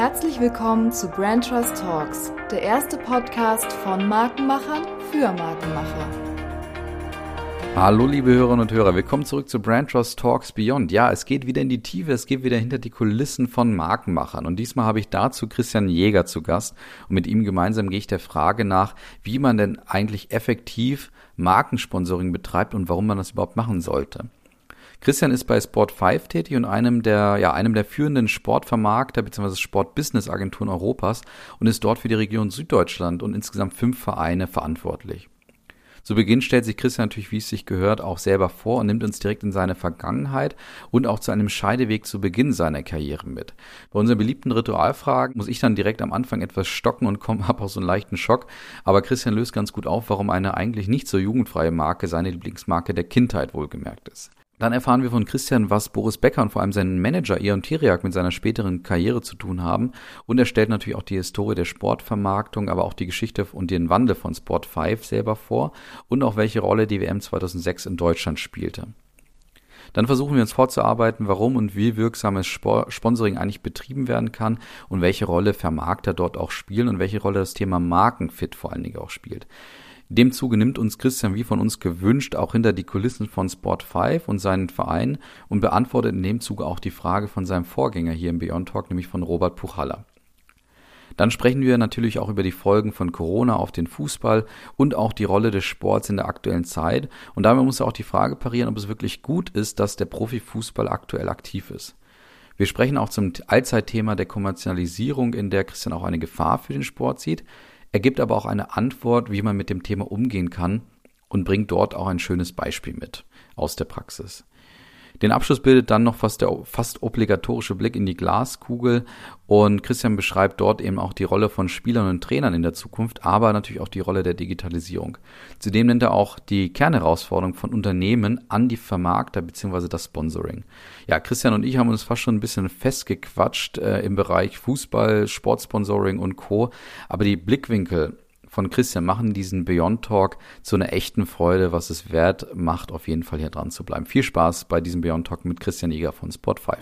Herzlich willkommen zu Brand Trust Talks, der erste Podcast von Markenmachern für Markenmacher. Hallo liebe Hörerinnen und Hörer, willkommen zurück zu Brand Trust Talks Beyond. Ja, es geht wieder in die Tiefe, es geht wieder hinter die Kulissen von Markenmachern und diesmal habe ich dazu Christian Jäger zu Gast und mit ihm gemeinsam gehe ich der Frage nach, wie man denn eigentlich effektiv Markensponsoring betreibt und warum man das überhaupt machen sollte. Christian ist bei Sport 5 tätig und einem der, ja, einem der führenden Sportvermarkter bzw. Sportbusiness-Agenturen Europas und ist dort für die Region Süddeutschland und insgesamt fünf Vereine verantwortlich. Zu Beginn stellt sich Christian natürlich, wie es sich gehört, auch selber vor und nimmt uns direkt in seine Vergangenheit und auch zu einem Scheideweg zu Beginn seiner Karriere mit. Bei unseren beliebten Ritualfragen muss ich dann direkt am Anfang etwas stocken und komme ab aus so einen leichten Schock. Aber Christian löst ganz gut auf, warum eine eigentlich nicht so jugendfreie Marke seine Lieblingsmarke der Kindheit wohlgemerkt ist. Dann erfahren wir von Christian, was Boris Becker und vor allem sein Manager Eon Tiriak mit seiner späteren Karriere zu tun haben. Und er stellt natürlich auch die Historie der Sportvermarktung, aber auch die Geschichte und den Wandel von Sport 5 selber vor und auch welche Rolle die WM 2006 in Deutschland spielte. Dann versuchen wir uns vorzuarbeiten, warum und wie wirksames Sponsoring eigentlich betrieben werden kann und welche Rolle Vermarkter dort auch spielen und welche Rolle das Thema Markenfit vor allen Dingen auch spielt. In dem Zuge nimmt uns Christian wie von uns gewünscht auch hinter die Kulissen von Sport 5 und seinen Verein und beantwortet in dem Zuge auch die Frage von seinem Vorgänger hier im Beyond Talk, nämlich von Robert Puchalla. Dann sprechen wir natürlich auch über die Folgen von Corona auf den Fußball und auch die Rolle des Sports in der aktuellen Zeit. Und damit muss er auch die Frage parieren, ob es wirklich gut ist, dass der Profifußball aktuell aktiv ist. Wir sprechen auch zum Allzeitthema der Kommerzialisierung, in der Christian auch eine Gefahr für den Sport sieht. Er gibt aber auch eine Antwort, wie man mit dem Thema umgehen kann und bringt dort auch ein schönes Beispiel mit aus der Praxis. Den Abschluss bildet dann noch fast der fast obligatorische Blick in die Glaskugel und Christian beschreibt dort eben auch die Rolle von Spielern und Trainern in der Zukunft, aber natürlich auch die Rolle der Digitalisierung. Zudem nennt er auch die Kernherausforderung von Unternehmen an die Vermarkter bzw. das Sponsoring. Ja, Christian und ich haben uns fast schon ein bisschen festgequatscht äh, im Bereich Fußball, Sportsponsoring und Co. Aber die Blickwinkel von Christian machen diesen Beyond Talk zu einer echten Freude, was es wert macht, auf jeden Fall hier dran zu bleiben. Viel Spaß bei diesem Beyond Talk mit Christian Eger von Sport 5.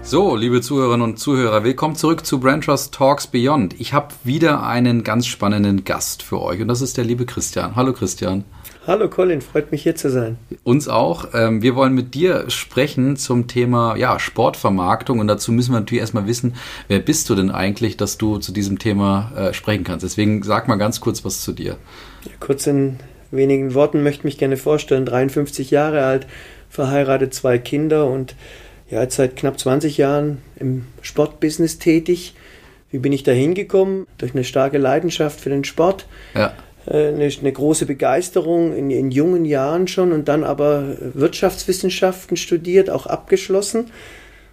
So, liebe Zuhörerinnen und Zuhörer, willkommen zurück zu Brand Trust Talks Beyond. Ich habe wieder einen ganz spannenden Gast für euch und das ist der liebe Christian. Hallo Christian. Hallo Colin, freut mich hier zu sein. Uns auch. Ähm, wir wollen mit dir sprechen zum Thema ja, Sportvermarktung und dazu müssen wir natürlich erstmal wissen, wer bist du denn eigentlich, dass du zu diesem Thema äh, sprechen kannst. Deswegen sag mal ganz kurz was zu dir. Ja, kurz in wenigen Worten möchte ich mich gerne vorstellen. 53 Jahre alt, verheiratet, zwei Kinder und ja, jetzt seit knapp 20 Jahren im Sportbusiness tätig. Wie bin ich da hingekommen? Durch eine starke Leidenschaft für den Sport. Ja eine, eine, große Begeisterung in, in, jungen Jahren schon und dann aber Wirtschaftswissenschaften studiert, auch abgeschlossen.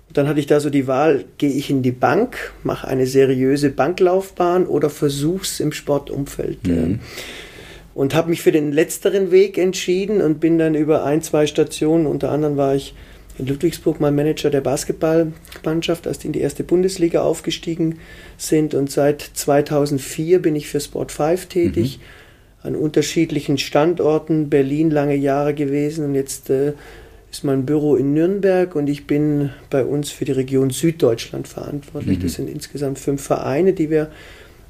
Und dann hatte ich da so die Wahl, gehe ich in die Bank, mache eine seriöse Banklaufbahn oder versuch's im Sportumfeld. Mhm. Ähm, und habe mich für den letzteren Weg entschieden und bin dann über ein, zwei Stationen, unter anderem war ich in Ludwigsburg mal Manager der Basketballmannschaft, als die in die erste Bundesliga aufgestiegen sind. Und seit 2004 bin ich für Sport 5 tätig. Mhm an unterschiedlichen Standorten, Berlin lange Jahre gewesen und jetzt äh, ist mein Büro in Nürnberg und ich bin bei uns für die Region Süddeutschland verantwortlich. Mhm. Das sind insgesamt fünf Vereine, die wir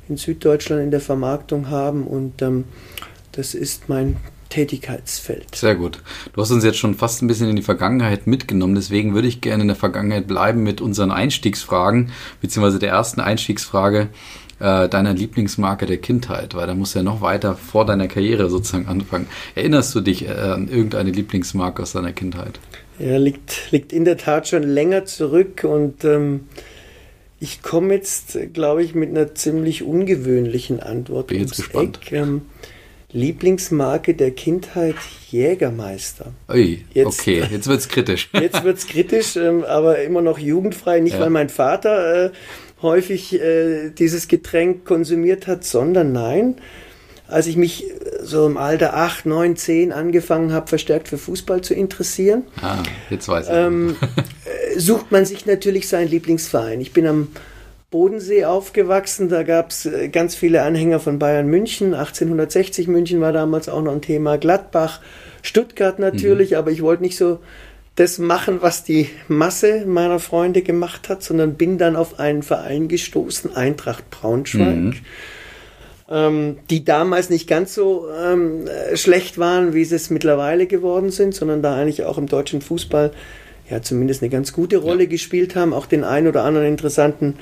in Süddeutschland in der Vermarktung haben und ähm, das ist mein Tätigkeitsfeld. Sehr gut. Du hast uns jetzt schon fast ein bisschen in die Vergangenheit mitgenommen, deswegen würde ich gerne in der Vergangenheit bleiben mit unseren Einstiegsfragen, beziehungsweise der ersten Einstiegsfrage äh, deiner Lieblingsmarke der Kindheit, weil da musst du ja noch weiter vor deiner Karriere sozusagen anfangen. Erinnerst du dich äh, an irgendeine Lieblingsmarke aus deiner Kindheit? Ja, liegt, liegt in der Tat schon länger zurück und ähm, ich komme jetzt, glaube ich, mit einer ziemlich ungewöhnlichen Antwort. Bin jetzt gespannt. Ähm, Lieblingsmarke der Kindheit Jägermeister. Ui, jetzt, okay, jetzt wird's kritisch. jetzt wird's kritisch, ähm, aber immer noch jugendfrei. Nicht, ja. weil mein Vater äh, häufig äh, dieses Getränk konsumiert hat, sondern nein, als ich mich so im Alter 8, 9, 10 angefangen habe, verstärkt für Fußball zu interessieren, ah, jetzt weiß ich. Ähm, äh, sucht man sich natürlich seinen Lieblingsverein. Ich bin am Bodensee aufgewachsen, da gab es äh, ganz viele Anhänger von Bayern München. 1860 München war damals auch noch ein Thema. Gladbach, Stuttgart natürlich, mhm. aber ich wollte nicht so das machen, was die Masse meiner Freunde gemacht hat, sondern bin dann auf einen Verein gestoßen, Eintracht Braunschweig. Mhm. Ähm, die damals nicht ganz so ähm, schlecht waren, wie sie es mittlerweile geworden sind, sondern da eigentlich auch im deutschen Fußball ja zumindest eine ganz gute Rolle ja. gespielt haben, auch den einen oder anderen interessanten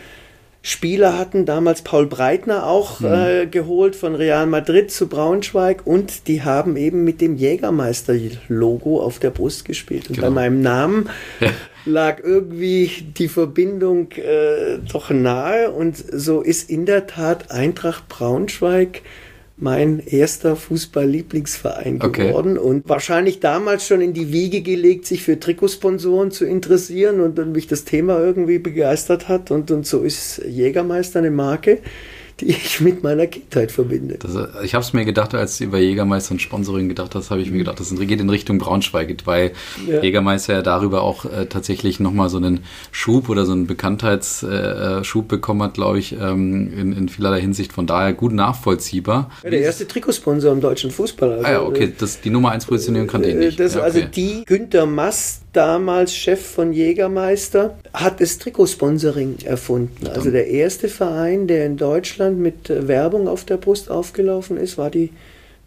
Spieler hatten, damals Paul Breitner auch mhm. äh, geholt von Real Madrid zu Braunschweig und die haben eben mit dem Jägermeister-Logo auf der Brust gespielt. Und genau. bei meinem Namen ja. lag irgendwie die Verbindung äh, doch nahe und so ist in der Tat Eintracht Braunschweig mein erster Fußball-Lieblingsverein okay. geworden und wahrscheinlich damals schon in die Wiege gelegt, sich für Trikotsponsoren zu interessieren und dann mich das Thema irgendwie begeistert hat und, und so ist Jägermeister eine Marke, die ich mit meiner Kindheit verbinde. Das, ich habe es mir gedacht, als du über Jägermeister und Sponsoring gedacht hast, habe ich mir gedacht, das geht in Richtung Braunschweig, weil ja. Jägermeister ja darüber auch äh, tatsächlich nochmal so einen Schub oder so einen Bekanntheitsschub äh, bekommen hat, glaube ich, ähm, in, in vielerlei Hinsicht. Von daher gut nachvollziehbar. Ja, der erste Trikotsponsor im deutschen Fußball. Also, ah ja, okay, das, die Nummer 1 Positionierung kannte ich äh, nicht. Das, ja, also okay. Also die Günter Mast damals Chef von Jägermeister, hat das Trikotsponsoring erfunden. Also der erste Verein, der in Deutschland mit Werbung auf der Brust aufgelaufen ist, war die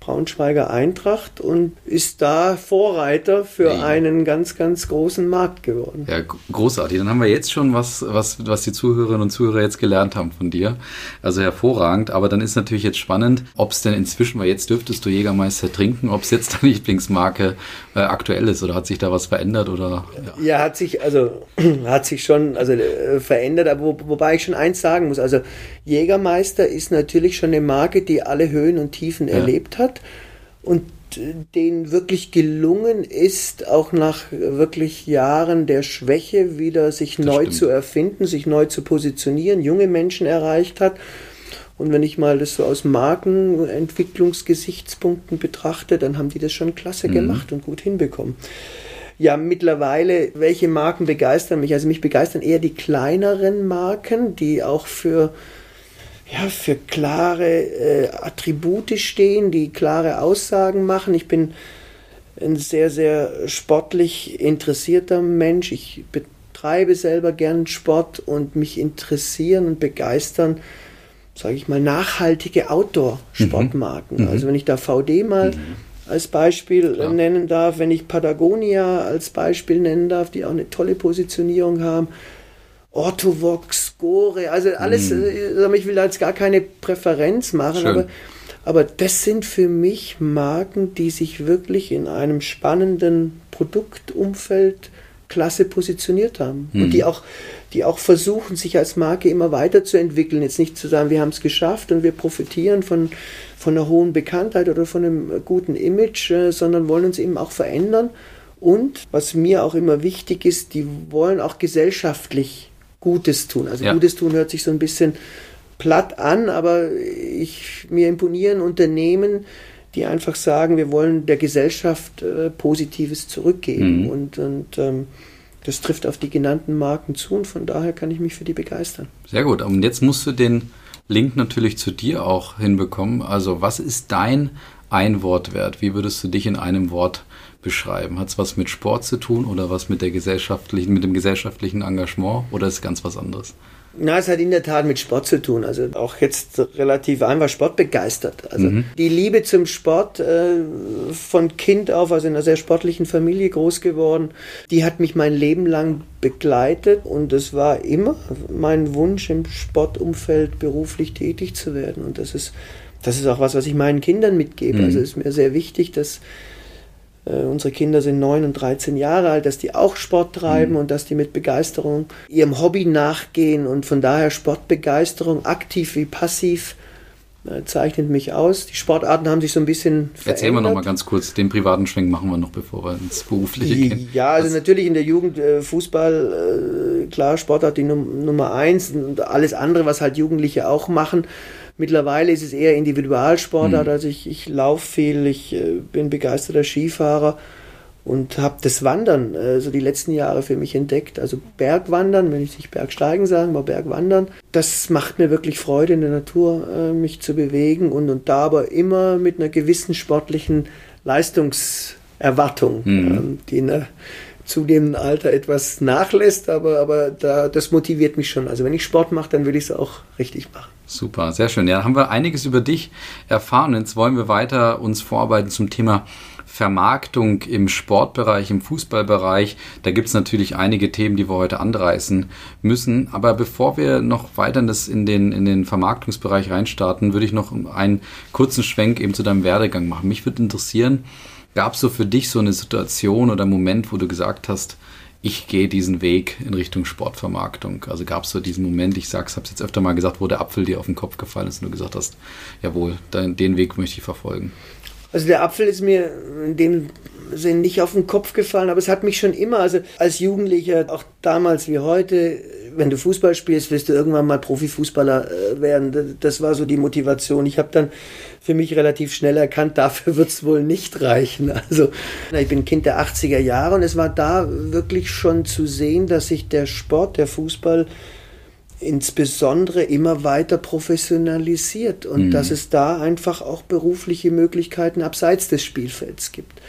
Braunschweiger Eintracht und ist da Vorreiter für ja. einen ganz, ganz großen Markt geworden. Ja, großartig. Dann haben wir jetzt schon was, was, was die Zuhörerinnen und Zuhörer jetzt gelernt haben von dir. Also hervorragend. Aber dann ist natürlich jetzt spannend, ob es denn inzwischen, weil jetzt dürftest du Jägermeister trinken, ob es jetzt deine Lieblingsmarke äh, aktuell ist oder hat sich da was verändert oder? Ja, ja hat sich, also hat sich schon also, äh, verändert, aber wo, wobei ich schon eins sagen muss. Also Jägermeister ist natürlich schon eine Marke, die alle Höhen und Tiefen ja. erlebt hat hat und denen wirklich gelungen ist, auch nach wirklich Jahren der Schwäche wieder sich das neu stimmt. zu erfinden, sich neu zu positionieren, junge Menschen erreicht hat. Und wenn ich mal das so aus Markenentwicklungsgesichtspunkten betrachte, dann haben die das schon klasse mhm. gemacht und gut hinbekommen. Ja, mittlerweile, welche Marken begeistern mich? Also mich begeistern eher die kleineren Marken, die auch für ja, für klare äh, Attribute stehen, die klare Aussagen machen. Ich bin ein sehr, sehr sportlich interessierter Mensch. Ich betreibe selber gern Sport und mich interessieren und begeistern, sage ich mal, nachhaltige Outdoor-Sportmarken. Mhm. Also wenn ich da VD mal mhm. als Beispiel Klar. nennen darf, wenn ich Patagonia als Beispiel nennen darf, die auch eine tolle Positionierung haben, Orthovox, Gore, also alles, mm. ich will da jetzt gar keine Präferenz machen, aber, aber das sind für mich Marken, die sich wirklich in einem spannenden Produktumfeld klasse positioniert haben mm. und mhm. die auch, die auch versuchen, sich als Marke immer weiterzuentwickeln. Jetzt nicht zu sagen, wir haben es geschafft und wir profitieren von, von einer hohen Bekanntheit oder von einem guten Image, äh, sondern wollen uns eben auch verändern. Und was mir auch immer wichtig ist, die wollen auch gesellschaftlich Gutes tun. Also ja. Gutes tun hört sich so ein bisschen platt an, aber ich, mir imponieren Unternehmen, die einfach sagen, wir wollen der Gesellschaft äh, Positives zurückgeben. Mhm. Und, und ähm, das trifft auf die genannten Marken zu und von daher kann ich mich für die begeistern. Sehr gut. Und jetzt musst du den Link natürlich zu dir auch hinbekommen. Also was ist dein Einwortwert? Wie würdest du dich in einem Wort beschreiben? Hat es was mit Sport zu tun oder was mit der gesellschaftlichen, mit dem gesellschaftlichen Engagement oder ist ganz was anderes? Na, es hat in der Tat mit Sport zu tun. Also auch jetzt relativ einfach sportbegeistert. Also mhm. die Liebe zum Sport äh, von Kind auf, also in einer sehr sportlichen Familie groß geworden, die hat mich mein Leben lang begleitet und es war immer mein Wunsch, im Sportumfeld beruflich tätig zu werden. Und das ist, das ist auch was, was ich meinen Kindern mitgebe. Mhm. Also es ist mir sehr wichtig, dass unsere Kinder sind 9 und 13 Jahre alt, dass die auch Sport treiben mhm. und dass die mit Begeisterung ihrem Hobby nachgehen und von daher Sportbegeisterung, aktiv wie passiv, äh, zeichnet mich aus. Die Sportarten haben sich so ein bisschen verändert. Erzählen wir noch mal ganz kurz, den privaten Schwenk machen wir noch, bevor wir ins Berufliche gehen. Ja, also Was? natürlich in der Jugend äh, Fußball, klar, Sportart die Nummer eins und alles andere, was halt Jugendliche auch machen. Mittlerweile ist es eher Individualsportart, mhm. also ich, ich laufe viel, ich äh, bin begeisterter Skifahrer und habe das Wandern äh, so die letzten Jahre für mich entdeckt. Also Bergwandern, wenn ich nicht Bergsteigen sagen, aber Bergwandern, das macht mir wirklich Freude in der Natur, äh, mich zu bewegen und, und da aber immer mit einer gewissen sportlichen Leistungserwartung, mhm. ähm, die in der zunehmenden Alter etwas nachlässt, aber, aber da, das motiviert mich schon. Also wenn ich Sport mache, dann will ich es auch richtig machen. Super, sehr schön. Ja, haben wir einiges über dich erfahren. Jetzt wollen wir weiter uns vorarbeiten zum Thema Vermarktung im Sportbereich, im Fußballbereich. Da gibt es natürlich einige Themen, die wir heute anreißen müssen. Aber bevor wir noch weiter in, das, in, den, in den Vermarktungsbereich reinstarten, würde ich noch einen kurzen Schwenk eben zu deinem Werdegang machen. Mich würde interessieren, gab es so für dich so eine Situation oder Moment, wo du gesagt hast, ich gehe diesen Weg in Richtung Sportvermarktung. Also gab es so diesen Moment, ich sag's, habe es jetzt öfter mal gesagt, wo der Apfel dir auf den Kopf gefallen ist und du gesagt hast, jawohl, den Weg möchte ich verfolgen. Also der Apfel ist mir in dem Sinn nicht auf den Kopf gefallen, aber es hat mich schon immer, also als Jugendlicher, auch damals wie heute, wenn du Fußball spielst, wirst du irgendwann mal Profifußballer äh, werden. Das war so die Motivation. Ich habe dann für mich relativ schnell erkannt, dafür wird es wohl nicht reichen. Also ich bin Kind der 80er Jahre und es war da wirklich schon zu sehen, dass sich der Sport, der Fußball insbesondere immer weiter professionalisiert und mhm. dass es da einfach auch berufliche Möglichkeiten abseits des Spielfelds gibt.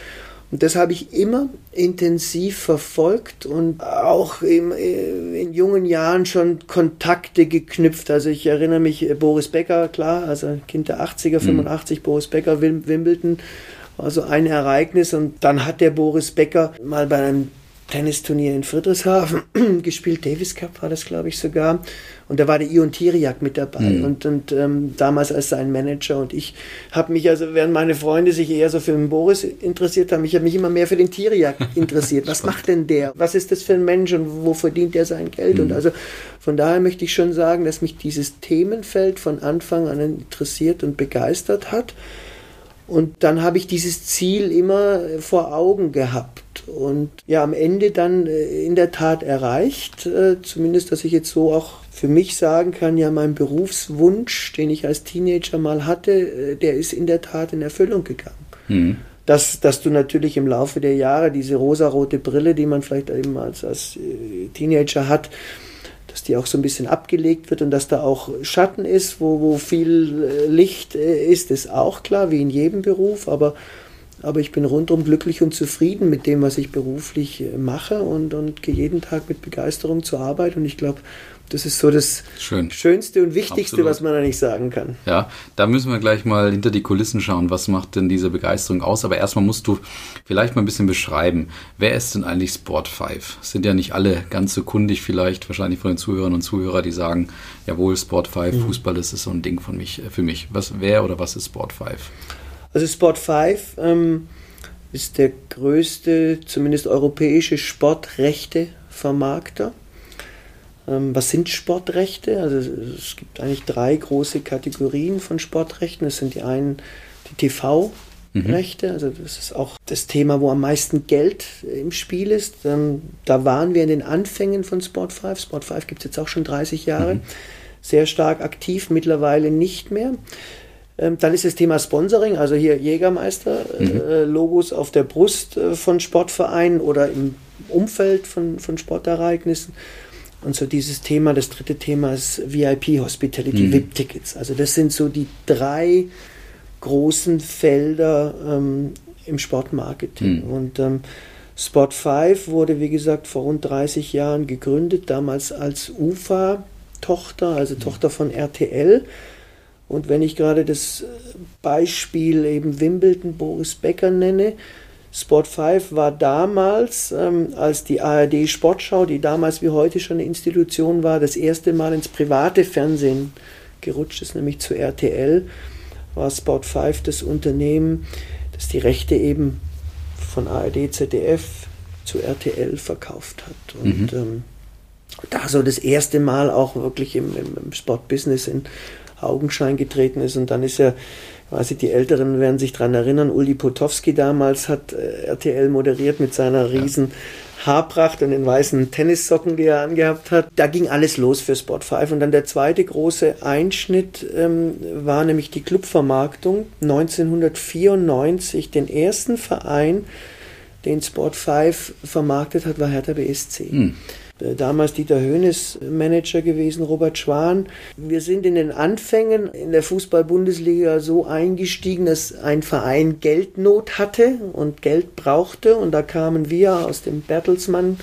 Und das habe ich immer intensiv verfolgt und auch im, äh, in jungen Jahren schon Kontakte geknüpft. Also ich erinnere mich, äh, Boris Becker, klar, also Kind der 80er, 85, mhm. Boris Becker, Wimbledon, war so ein Ereignis. Und dann hat der Boris Becker mal bei einem Tennisturnier in Friedrichshafen gespielt, Davis Cup war das, glaube ich, sogar. Und da war der Ion Tiriak mit dabei mhm. und, und ähm, damals als sein Manager. Und ich habe mich, also während meine Freunde sich eher so für den Boris interessiert haben, ich habe mich immer mehr für den Tiriak interessiert. Was macht denn der? Was ist das für ein Mensch und wo verdient er sein Geld? Mhm. Und also von daher möchte ich schon sagen, dass mich dieses Themenfeld von Anfang an interessiert und begeistert hat. Und dann habe ich dieses Ziel immer vor Augen gehabt und ja, am Ende dann äh, in der Tat erreicht. Äh, zumindest, dass ich jetzt so auch für mich sagen kann, ja, mein Berufswunsch, den ich als Teenager mal hatte, äh, der ist in der Tat in Erfüllung gegangen. Mhm. Dass, dass du natürlich im Laufe der Jahre diese rosarote Brille, die man vielleicht eben als, als Teenager hat, dass die auch so ein bisschen abgelegt wird und dass da auch Schatten ist, wo, wo viel Licht ist, ist auch klar, wie in jedem Beruf, aber, aber ich bin rundum glücklich und zufrieden mit dem, was ich beruflich äh, mache und, und gehe jeden Tag mit Begeisterung zur Arbeit und ich glaube, das ist so das Schön. Schönste und Wichtigste, Absolut. was man eigentlich sagen kann. Ja, da müssen wir gleich mal hinter die Kulissen schauen. Was macht denn diese Begeisterung aus? Aber erstmal musst du vielleicht mal ein bisschen beschreiben. Wer ist denn eigentlich Sport 5? Sind ja nicht alle ganz so kundig, vielleicht wahrscheinlich von den Zuhörern und Zuhörern, die sagen, jawohl, Sport 5, mhm. Fußball, das ist so ein Ding von mich, äh, für mich. Was, wer oder was ist Sport 5? Also Sport 5 ähm, ist der größte, zumindest europäische Sportrechte-Vermarkter. Ähm, was sind Sportrechte? Also es gibt eigentlich drei große Kategorien von Sportrechten. Das sind die einen die TV-Rechte, mhm. also das ist auch das Thema, wo am meisten Geld im Spiel ist. Ähm, da waren wir in den Anfängen von Sport 5. Sport 5 gibt es jetzt auch schon 30 Jahre. Mhm. Sehr stark aktiv, mittlerweile nicht mehr. Ähm, dann ist das Thema Sponsoring, also hier Jägermeister, mhm. Äh, Logos auf der Brust äh, von Sportvereinen oder im Umfeld von, von Sportereignissen. Und so dieses Thema, das dritte Thema ist VIP Hospitality, mhm. VIP-Tickets. Also das sind so die drei großen Felder ähm, im Sportmarketing. Mhm. Und ähm, Spot 5 wurde, wie gesagt, vor rund 30 Jahren gegründet, damals als UFA-Tochter, also mhm. Tochter von RTL. Und wenn ich gerade das Beispiel eben Wimbledon Boris Becker nenne, Sport 5 war damals, ähm, als die ARD Sportschau, die damals wie heute schon eine Institution war, das erste Mal ins private Fernsehen gerutscht ist, nämlich zu RTL, war Sport 5 das Unternehmen, das die Rechte eben von ARD, ZDF zu RTL verkauft hat. Und mhm. ähm, da so das erste Mal auch wirklich im, im, im Sportbusiness in Augenschein getreten ist. Und dann ist er weiß ich, die Älteren werden sich daran erinnern, Uli Potowski damals hat äh, RTL moderiert mit seiner riesen Haarpracht und den weißen Tennissocken, die er angehabt hat. Da ging alles los für Sport 5. Und dann der zweite große Einschnitt ähm, war nämlich die Clubvermarktung. 1994 den ersten Verein, den Sport 5 vermarktet hat, war Hertha BSC. Hm. Äh, damals Dieter Höhnes Manager gewesen, Robert Schwan. Wir sind in den Anfängen in der Fußball-Bundesliga so eingestiegen, dass ein Verein Geldnot hatte und Geld brauchte. Und da kamen wir aus dem Bertelsmann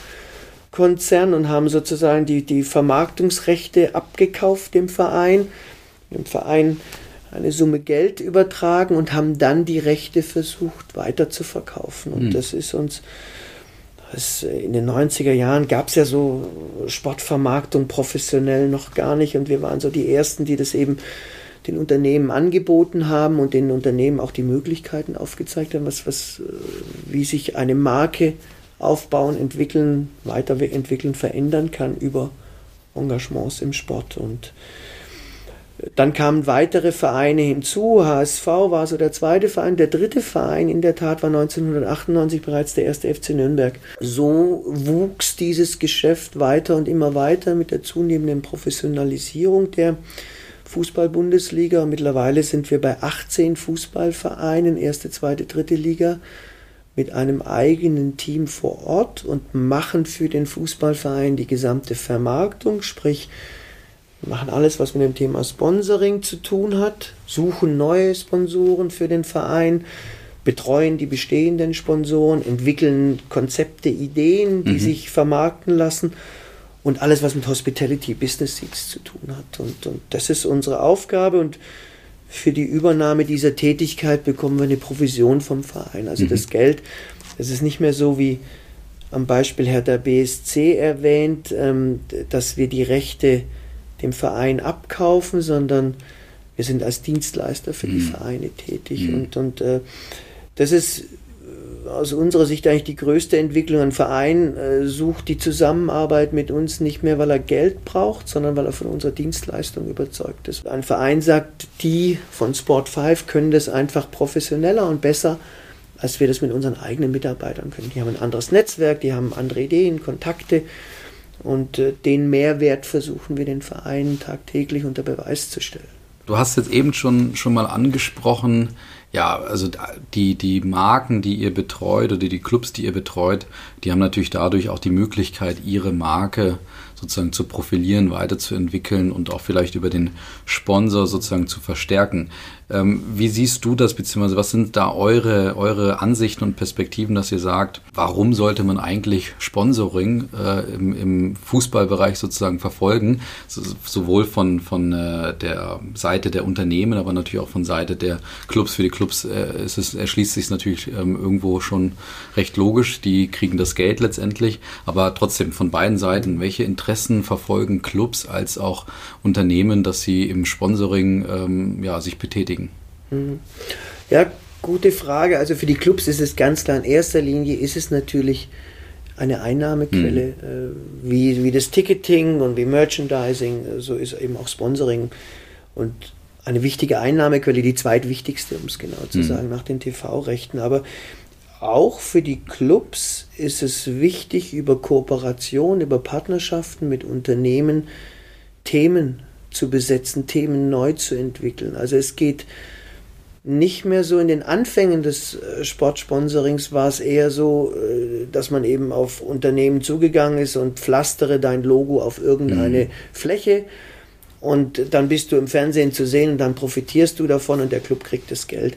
Konzern und haben sozusagen die, die Vermarktungsrechte abgekauft dem Verein, dem Verein eine Summe Geld übertragen und haben dann die Rechte versucht weiter zu verkaufen. Und mhm. das ist uns das, in den 90er Jahren gab es ja so Sportvermarktung professionell noch gar nicht und wir waren so die Ersten, die das eben den Unternehmen angeboten haben und den Unternehmen auch die Möglichkeiten aufgezeigt haben, was, was, äh, wie sich eine Marke aufbauen, entwickeln, weiterentwickeln, verändern kann über Engagements im Sport. Und dann kamen weitere Vereine hinzu. HSV war so der zweite Verein. Der dritte Verein in der Tat war 1998 bereits der erste FC Nürnberg. So wuchs dieses Geschäft weiter und immer weiter mit der zunehmenden Professionalisierung der Fußball-Bundesliga. Mittlerweile sind wir bei 18 Fußballvereinen, erste, zweite, dritte Liga, mit einem eigenen Team vor Ort und machen für den Fußballverein die gesamte Vermarktung, sprich wir machen alles, was mit dem Thema Sponsoring zu tun hat, suchen neue Sponsoren für den Verein, betreuen die bestehenden Sponsoren, entwickeln Konzepte, Ideen, die mhm. sich vermarkten lassen und alles, was mit Hospitality Business Seats zu tun hat. Und, und das ist unsere Aufgabe und für die Übernahme dieser Tätigkeit bekommen wir eine Provision vom Verein. Also mhm. das Geld, es ist nicht mehr so wie am Beispiel Herr der BSC erwähnt, ähm, dass wir die Rechte dem Verein abkaufen, sondern wir sind als Dienstleister für die mhm. Vereine tätig. Mhm. Und, und äh, das ist äh, aus unserer Sicht eigentlich die größte Entwicklung. Ein Verein äh, sucht die Zusammenarbeit mit uns nicht mehr, weil er Geld braucht, sondern weil er von unserer Dienstleistung überzeugt ist. Ein Verein sagt, die von Sport 5 können das einfach professioneller und besser, als wir das mit unseren eigenen Mitarbeitern können. Die haben ein anderes Netzwerk, die haben andere Ideen, Kontakte. Und äh, den Mehrwert versuchen wir den Vereinen tagtäglich unter Beweis zu stellen. Du hast jetzt eben schon, schon mal angesprochen, ja, also die, die Marken, die ihr betreut oder die Clubs, die ihr betreut, die haben natürlich dadurch auch die Möglichkeit, ihre Marke sozusagen zu profilieren, weiterzuentwickeln und auch vielleicht über den Sponsor sozusagen zu verstärken. Ähm, wie siehst du das, beziehungsweise was sind da eure, eure Ansichten und Perspektiven, dass ihr sagt, warum sollte man eigentlich Sponsoring äh, im, im Fußballbereich sozusagen verfolgen? So, sowohl von, von äh, der Seite der Unternehmen, aber natürlich auch von Seite der Clubs. Für die Clubs äh, ist es, erschließt sich natürlich ähm, irgendwo schon recht logisch. Die kriegen das Geld letztendlich, aber trotzdem von beiden Seiten, welche Interessen verfolgen Clubs als auch Unternehmen, dass sie im Sponsoring ähm, ja, sich betätigen? Mhm. Ja, gute Frage. Also für die Clubs ist es ganz klar, in erster Linie ist es natürlich eine Einnahmequelle, mhm. äh, wie, wie das Ticketing und wie Merchandising, äh, so ist eben auch Sponsoring und eine wichtige Einnahmequelle, die zweitwichtigste, um es genau zu mhm. sagen, nach den TV-Rechten. Aber auch für die Clubs ist es wichtig, über Kooperation, über Partnerschaften mit Unternehmen Themen zu besetzen, Themen neu zu entwickeln. Also es geht nicht mehr so in den Anfängen des äh, Sportsponsorings war es eher so, äh, dass man eben auf Unternehmen zugegangen ist und pflastere dein Logo auf irgendeine mhm. Fläche und dann bist du im Fernsehen zu sehen und dann profitierst du davon und der Club kriegt das Geld.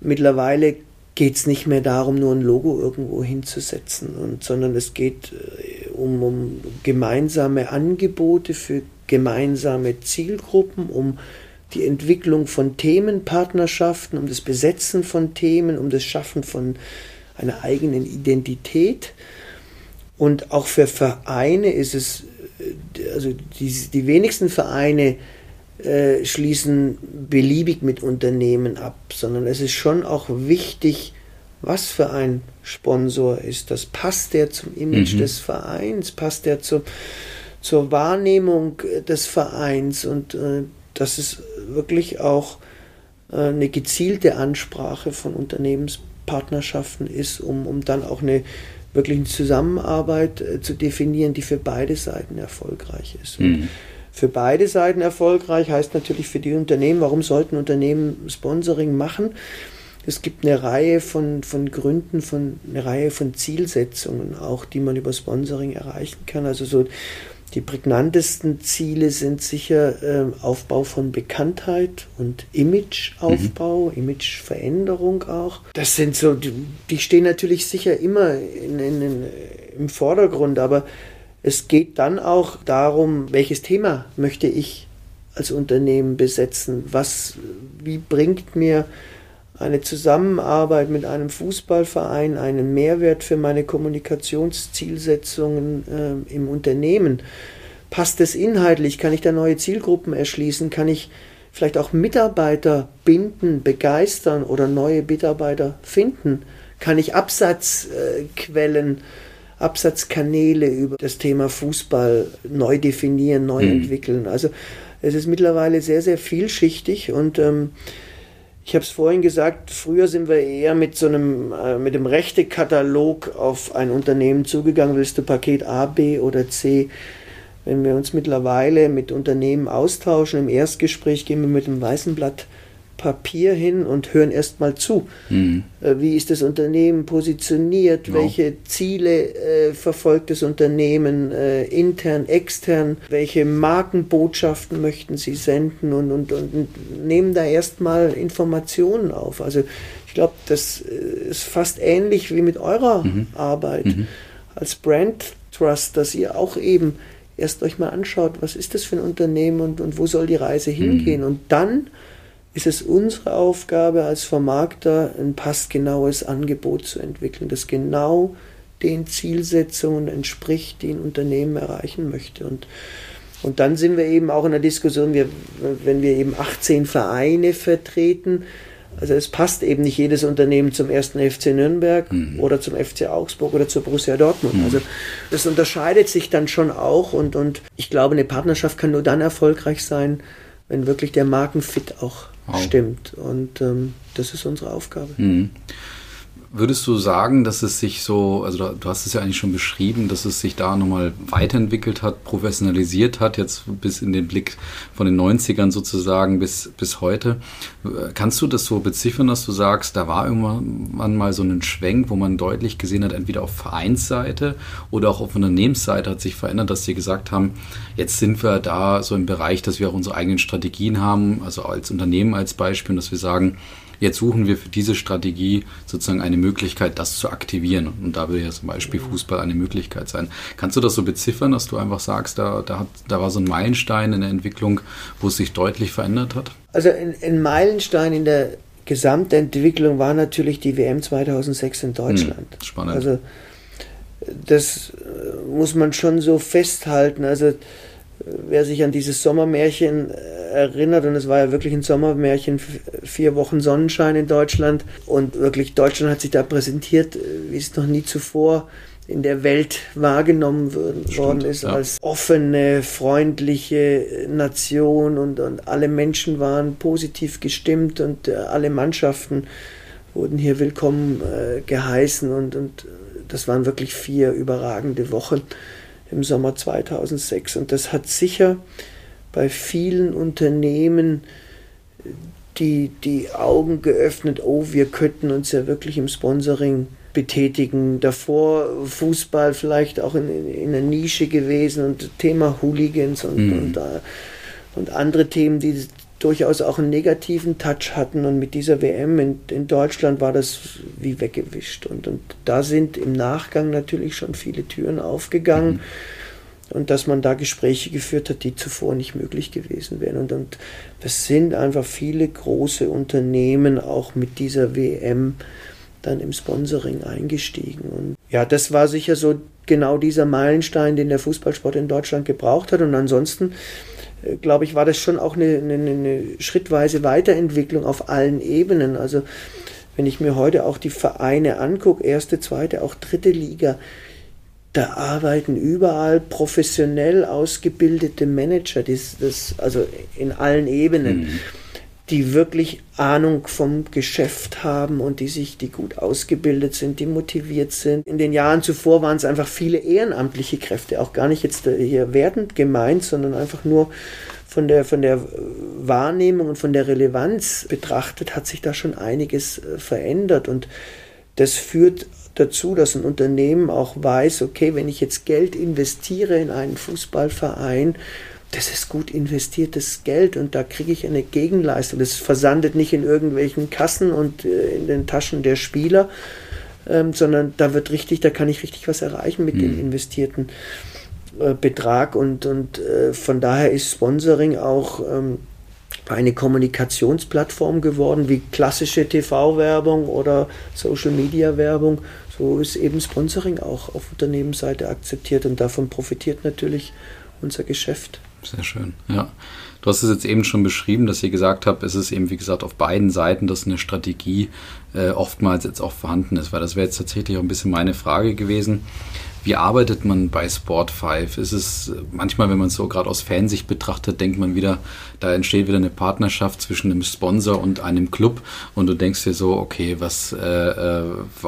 Mittlerweile geht es nicht mehr darum, nur ein Logo irgendwo hinzusetzen, und, sondern es geht äh, um, um gemeinsame Angebote für gemeinsame Zielgruppen, um die Entwicklung von Themenpartnerschaften, um das Besetzen von Themen, um das Schaffen von einer eigenen Identität. Und auch für Vereine ist es, äh, also die, die wenigsten Vereine äh, schließen beliebig mit Unternehmen ab, sondern es ist schon auch wichtig, was für ein Sponsor ist das. Passt der zum Image mhm. des Vereins? Passt der zum, zur Wahrnehmung des Vereins? Und äh, das ist wirklich auch äh, eine gezielte Ansprache von Unternehmenspartnerschaften ist, um, um dann auch eine wirkliche Zusammenarbeit äh, zu definieren, die für beide Seiten erfolgreich ist. Mhm. Für beide Seiten erfolgreich heißt natürlich für die Unternehmen, warum sollten Unternehmen Sponsoring machen? es gibt eine Reihe von, von Gründen, von, eine Reihe von Zielsetzungen auch, die man über Sponsoring erreichen kann. Also so die prägnantesten Ziele sind sicher äh, Aufbau von Bekanntheit und Imageaufbau, mhm. Imageveränderung auch. Das sind so, die, die stehen natürlich sicher immer in, in, in, im Vordergrund, aber es geht dann auch darum, welches Thema möchte ich als Unternehmen besetzen? Was, wie bringt mir eine Zusammenarbeit mit einem Fußballverein einen Mehrwert für meine Kommunikationszielsetzungen äh, im Unternehmen? Passt es inhaltlich? Kann ich da neue Zielgruppen erschließen? Kann ich vielleicht auch Mitarbeiter binden, begeistern oder neue Mitarbeiter finden? Kann ich Absatzquellen, äh, Absatzkanäle über das Thema Fußball neu definieren, neu mhm. entwickeln? Also es ist mittlerweile sehr, sehr vielschichtig und ähm, ich habe es vorhin gesagt, früher sind wir eher mit so einem, äh, mit dem Rechtekatalog auf ein Unternehmen zugegangen. Willst du Paket A, B oder C? Wenn wir uns mittlerweile mit Unternehmen austauschen, im Erstgespräch gehen wir mit dem weißen Blatt Papier hin und hören erstmal zu. Mhm. Wie ist das Unternehmen positioniert? Genau. Welche Ziele äh, verfolgt das Unternehmen äh, intern, extern? Welche Markenbotschaften möchten sie senden? Und, und, und nehmen da erstmal Informationen auf. Also ich glaube, das äh, ist fast ähnlich wie mit eurer mhm. Arbeit mhm. als Brand Trust, dass ihr auch eben erst euch mal anschaut, was ist das für ein Unternehmen und, und wo soll die Reise mhm. hingehen. Und dann ist es unsere Aufgabe als Vermarkter, ein passgenaues Angebot zu entwickeln, das genau den Zielsetzungen entspricht, die ein Unternehmen erreichen möchte. Und, und dann sind wir eben auch in der Diskussion, wir, wenn wir eben 18 Vereine vertreten, also es passt eben nicht jedes Unternehmen zum ersten FC Nürnberg mhm. oder zum FC Augsburg oder zur Borussia Dortmund. Mhm. Also das unterscheidet sich dann schon auch und, und ich glaube, eine Partnerschaft kann nur dann erfolgreich sein, wenn wirklich der Markenfit auch wow. stimmt. Und ähm, das ist unsere Aufgabe. Mhm. Würdest du sagen, dass es sich so, also du hast es ja eigentlich schon beschrieben, dass es sich da nochmal weiterentwickelt hat, professionalisiert hat, jetzt bis in den Blick von den 90ern sozusagen bis, bis heute. Kannst du das so beziffern, dass du sagst, da war irgendwann mal so ein Schwenk, wo man deutlich gesehen hat, entweder auf Vereinsseite oder auch auf Unternehmensseite hat sich verändert, dass sie gesagt haben, jetzt sind wir da so im Bereich, dass wir auch unsere eigenen Strategien haben, also als Unternehmen als Beispiel, dass wir sagen, Jetzt suchen wir für diese Strategie sozusagen eine Möglichkeit, das zu aktivieren. Und da will ja zum Beispiel Fußball eine Möglichkeit sein. Kannst du das so beziffern, dass du einfach sagst, da, da, hat, da war so ein Meilenstein in der Entwicklung, wo es sich deutlich verändert hat? Also ein, ein Meilenstein in der Gesamtentwicklung war natürlich die WM 2006 in Deutschland. Hm, spannend. Also das muss man schon so festhalten. Also wer sich an dieses Sommermärchen äh, erinnert, und es war ja wirklich ein Sommermärchen, vier Wochen Sonnenschein in Deutschland und wirklich Deutschland hat sich da präsentiert, äh, wie es noch nie zuvor in der Welt wahrgenommen worden ist ja. als offene, freundliche Nation und, und alle Menschen waren positiv gestimmt und äh, alle Mannschaften wurden hier willkommen äh, geheißen und, und das waren wirklich vier überragende Wochen im Sommer 2006. Und das hat sicher bei vielen Unternehmen die, die Augen geöffnet, oh, wir könnten uns ja wirklich im Sponsoring betätigen. Davor Fußball vielleicht auch in, in einer Nische gewesen und Thema Hooligans und, mhm. und, äh, und andere Themen, die durchaus auch einen negativen Touch hatten. Und mit dieser WM in, in Deutschland war das wie weggewischt. Und, und da sind im Nachgang natürlich schon viele Türen aufgegangen. Mhm. Und dass man da Gespräche geführt hat, die zuvor nicht möglich gewesen wären. Und, und das sind einfach viele große Unternehmen auch mit dieser WM dann im Sponsoring eingestiegen. Und ja, das war sicher so genau dieser Meilenstein, den der Fußballsport in Deutschland gebraucht hat. Und ansonsten glaube ich, war das schon auch eine, eine, eine, schrittweise Weiterentwicklung auf allen Ebenen. Also wenn ich mir heute auch die Vereine angucke, erste, zweite, auch dritte Liga, da arbeiten überall professionell ausgebildete Manager, das, das, also in allen Ebenen. Mhm die wirklich Ahnung vom Geschäft haben und die sich, die gut ausgebildet sind, die motiviert sind. In den Jahren zuvor waren es einfach viele ehrenamtliche Kräfte, auch gar nicht jetzt hier wertend gemeint, sondern einfach nur von der, von der Wahrnehmung und von der Relevanz betrachtet, hat sich da schon einiges äh, verändert. Und das führt dazu, dass ein Unternehmen auch weiß, okay, wenn ich jetzt Geld investiere in einen Fußballverein, das ist gut investiertes Geld und da kriege ich eine Gegenleistung. Das versandet nicht in irgendwelchen Kassen und äh, in den Taschen der Spieler, ähm, sondern da wird richtig, da kann ich richtig was erreichen mit mhm. dem investierten äh, Betrag und, und äh, von daher ist Sponsoring auch ähm, eine Kommunikationsplattform geworden, wie klassische TV-Werbung oder Social-Media-Werbung. So ist eben Sponsoring auch auf Unternehmensseite akzeptiert und davon profitiert natürlich unser Geschäft. Sehr schön, ja. Du hast es jetzt eben schon beschrieben, dass ihr gesagt habt, es ist eben, wie gesagt, auf beiden Seiten, dass eine Strategie äh, oftmals jetzt auch vorhanden ist, weil das wäre jetzt tatsächlich auch ein bisschen meine Frage gewesen. Wie arbeitet man bei Sport 5? Ist es manchmal, wenn man es so gerade aus Fansicht betrachtet, denkt man wieder, da entsteht wieder eine Partnerschaft zwischen einem Sponsor und einem Club und du denkst dir so, okay, was, äh, äh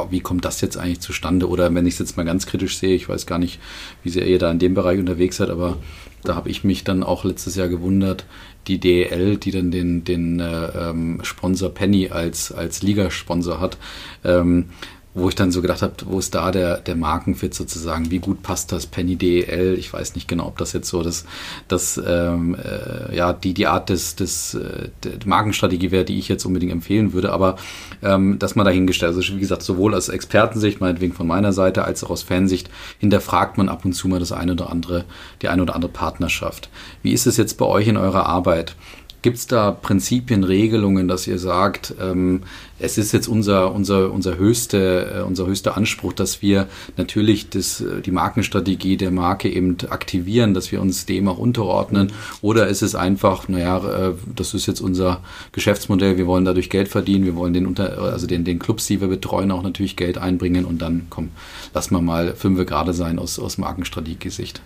wie kommt das jetzt eigentlich zustande? Oder wenn ich es jetzt mal ganz kritisch sehe, ich weiß gar nicht, wie sehr ihr da in dem Bereich unterwegs seid, aber da habe ich mich dann auch letztes Jahr gewundert, die DEL, die dann den, den äh, ähm, Sponsor Penny als, als Ligasponsor hat, ähm, wo ich dann so gedacht habe, wo ist da der, der Markenfit sozusagen? Wie gut passt das Penny DEL? Ich weiß nicht genau, ob das jetzt so das, das ähm, äh, ja, die, die Art des, des äh, der Markenstrategie wäre, die ich jetzt unbedingt empfehlen würde, aber ähm, das mal dahingestellt. Also wie gesagt, sowohl aus Expertensicht, meinetwegen von meiner Seite, als auch aus Fansicht, hinterfragt man ab und zu mal das eine oder andere, die eine oder andere Partnerschaft. Wie ist es jetzt bei euch in eurer Arbeit? Gibt es da Prinzipien, Regelungen, dass ihr sagt, ähm, es ist jetzt unser, unser, unser, höchste, äh, unser höchster Anspruch, dass wir natürlich das, äh, die Markenstrategie der Marke eben aktivieren, dass wir uns dem auch unterordnen? Oder ist es einfach, naja, äh, das ist jetzt unser Geschäftsmodell, wir wollen dadurch Geld verdienen, wir wollen den, unter, also den, den Clubs, die wir betreuen, auch natürlich Geld einbringen und dann, komm, lass mal mal fünf gerade sein aus, aus Markenstrategie-Sicht?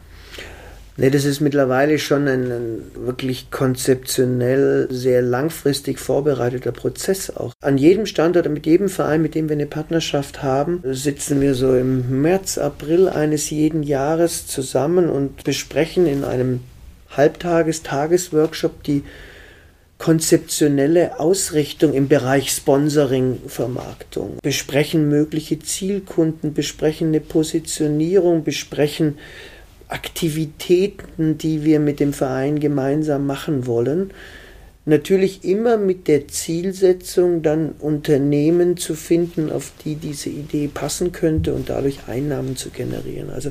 Nee, das ist mittlerweile schon ein, ein, wirklich konzeptionell sehr langfristig vorbereiteter Prozess auch. An jedem Standort, mit jedem Verein, mit dem wir eine Partnerschaft haben, sitzen wir so im März, April eines jeden Jahres zusammen und besprechen in einem Halbtages-, Tagesworkshop die konzeptionelle Ausrichtung im Bereich Sponsoring, Vermarktung, besprechen mögliche Zielkunden, besprechen eine Positionierung, besprechen Aktivitäten, die wir mit dem Verein gemeinsam machen wollen. Natürlich immer mit der Zielsetzung, dann Unternehmen zu finden, auf die diese Idee passen könnte und dadurch Einnahmen zu generieren. Also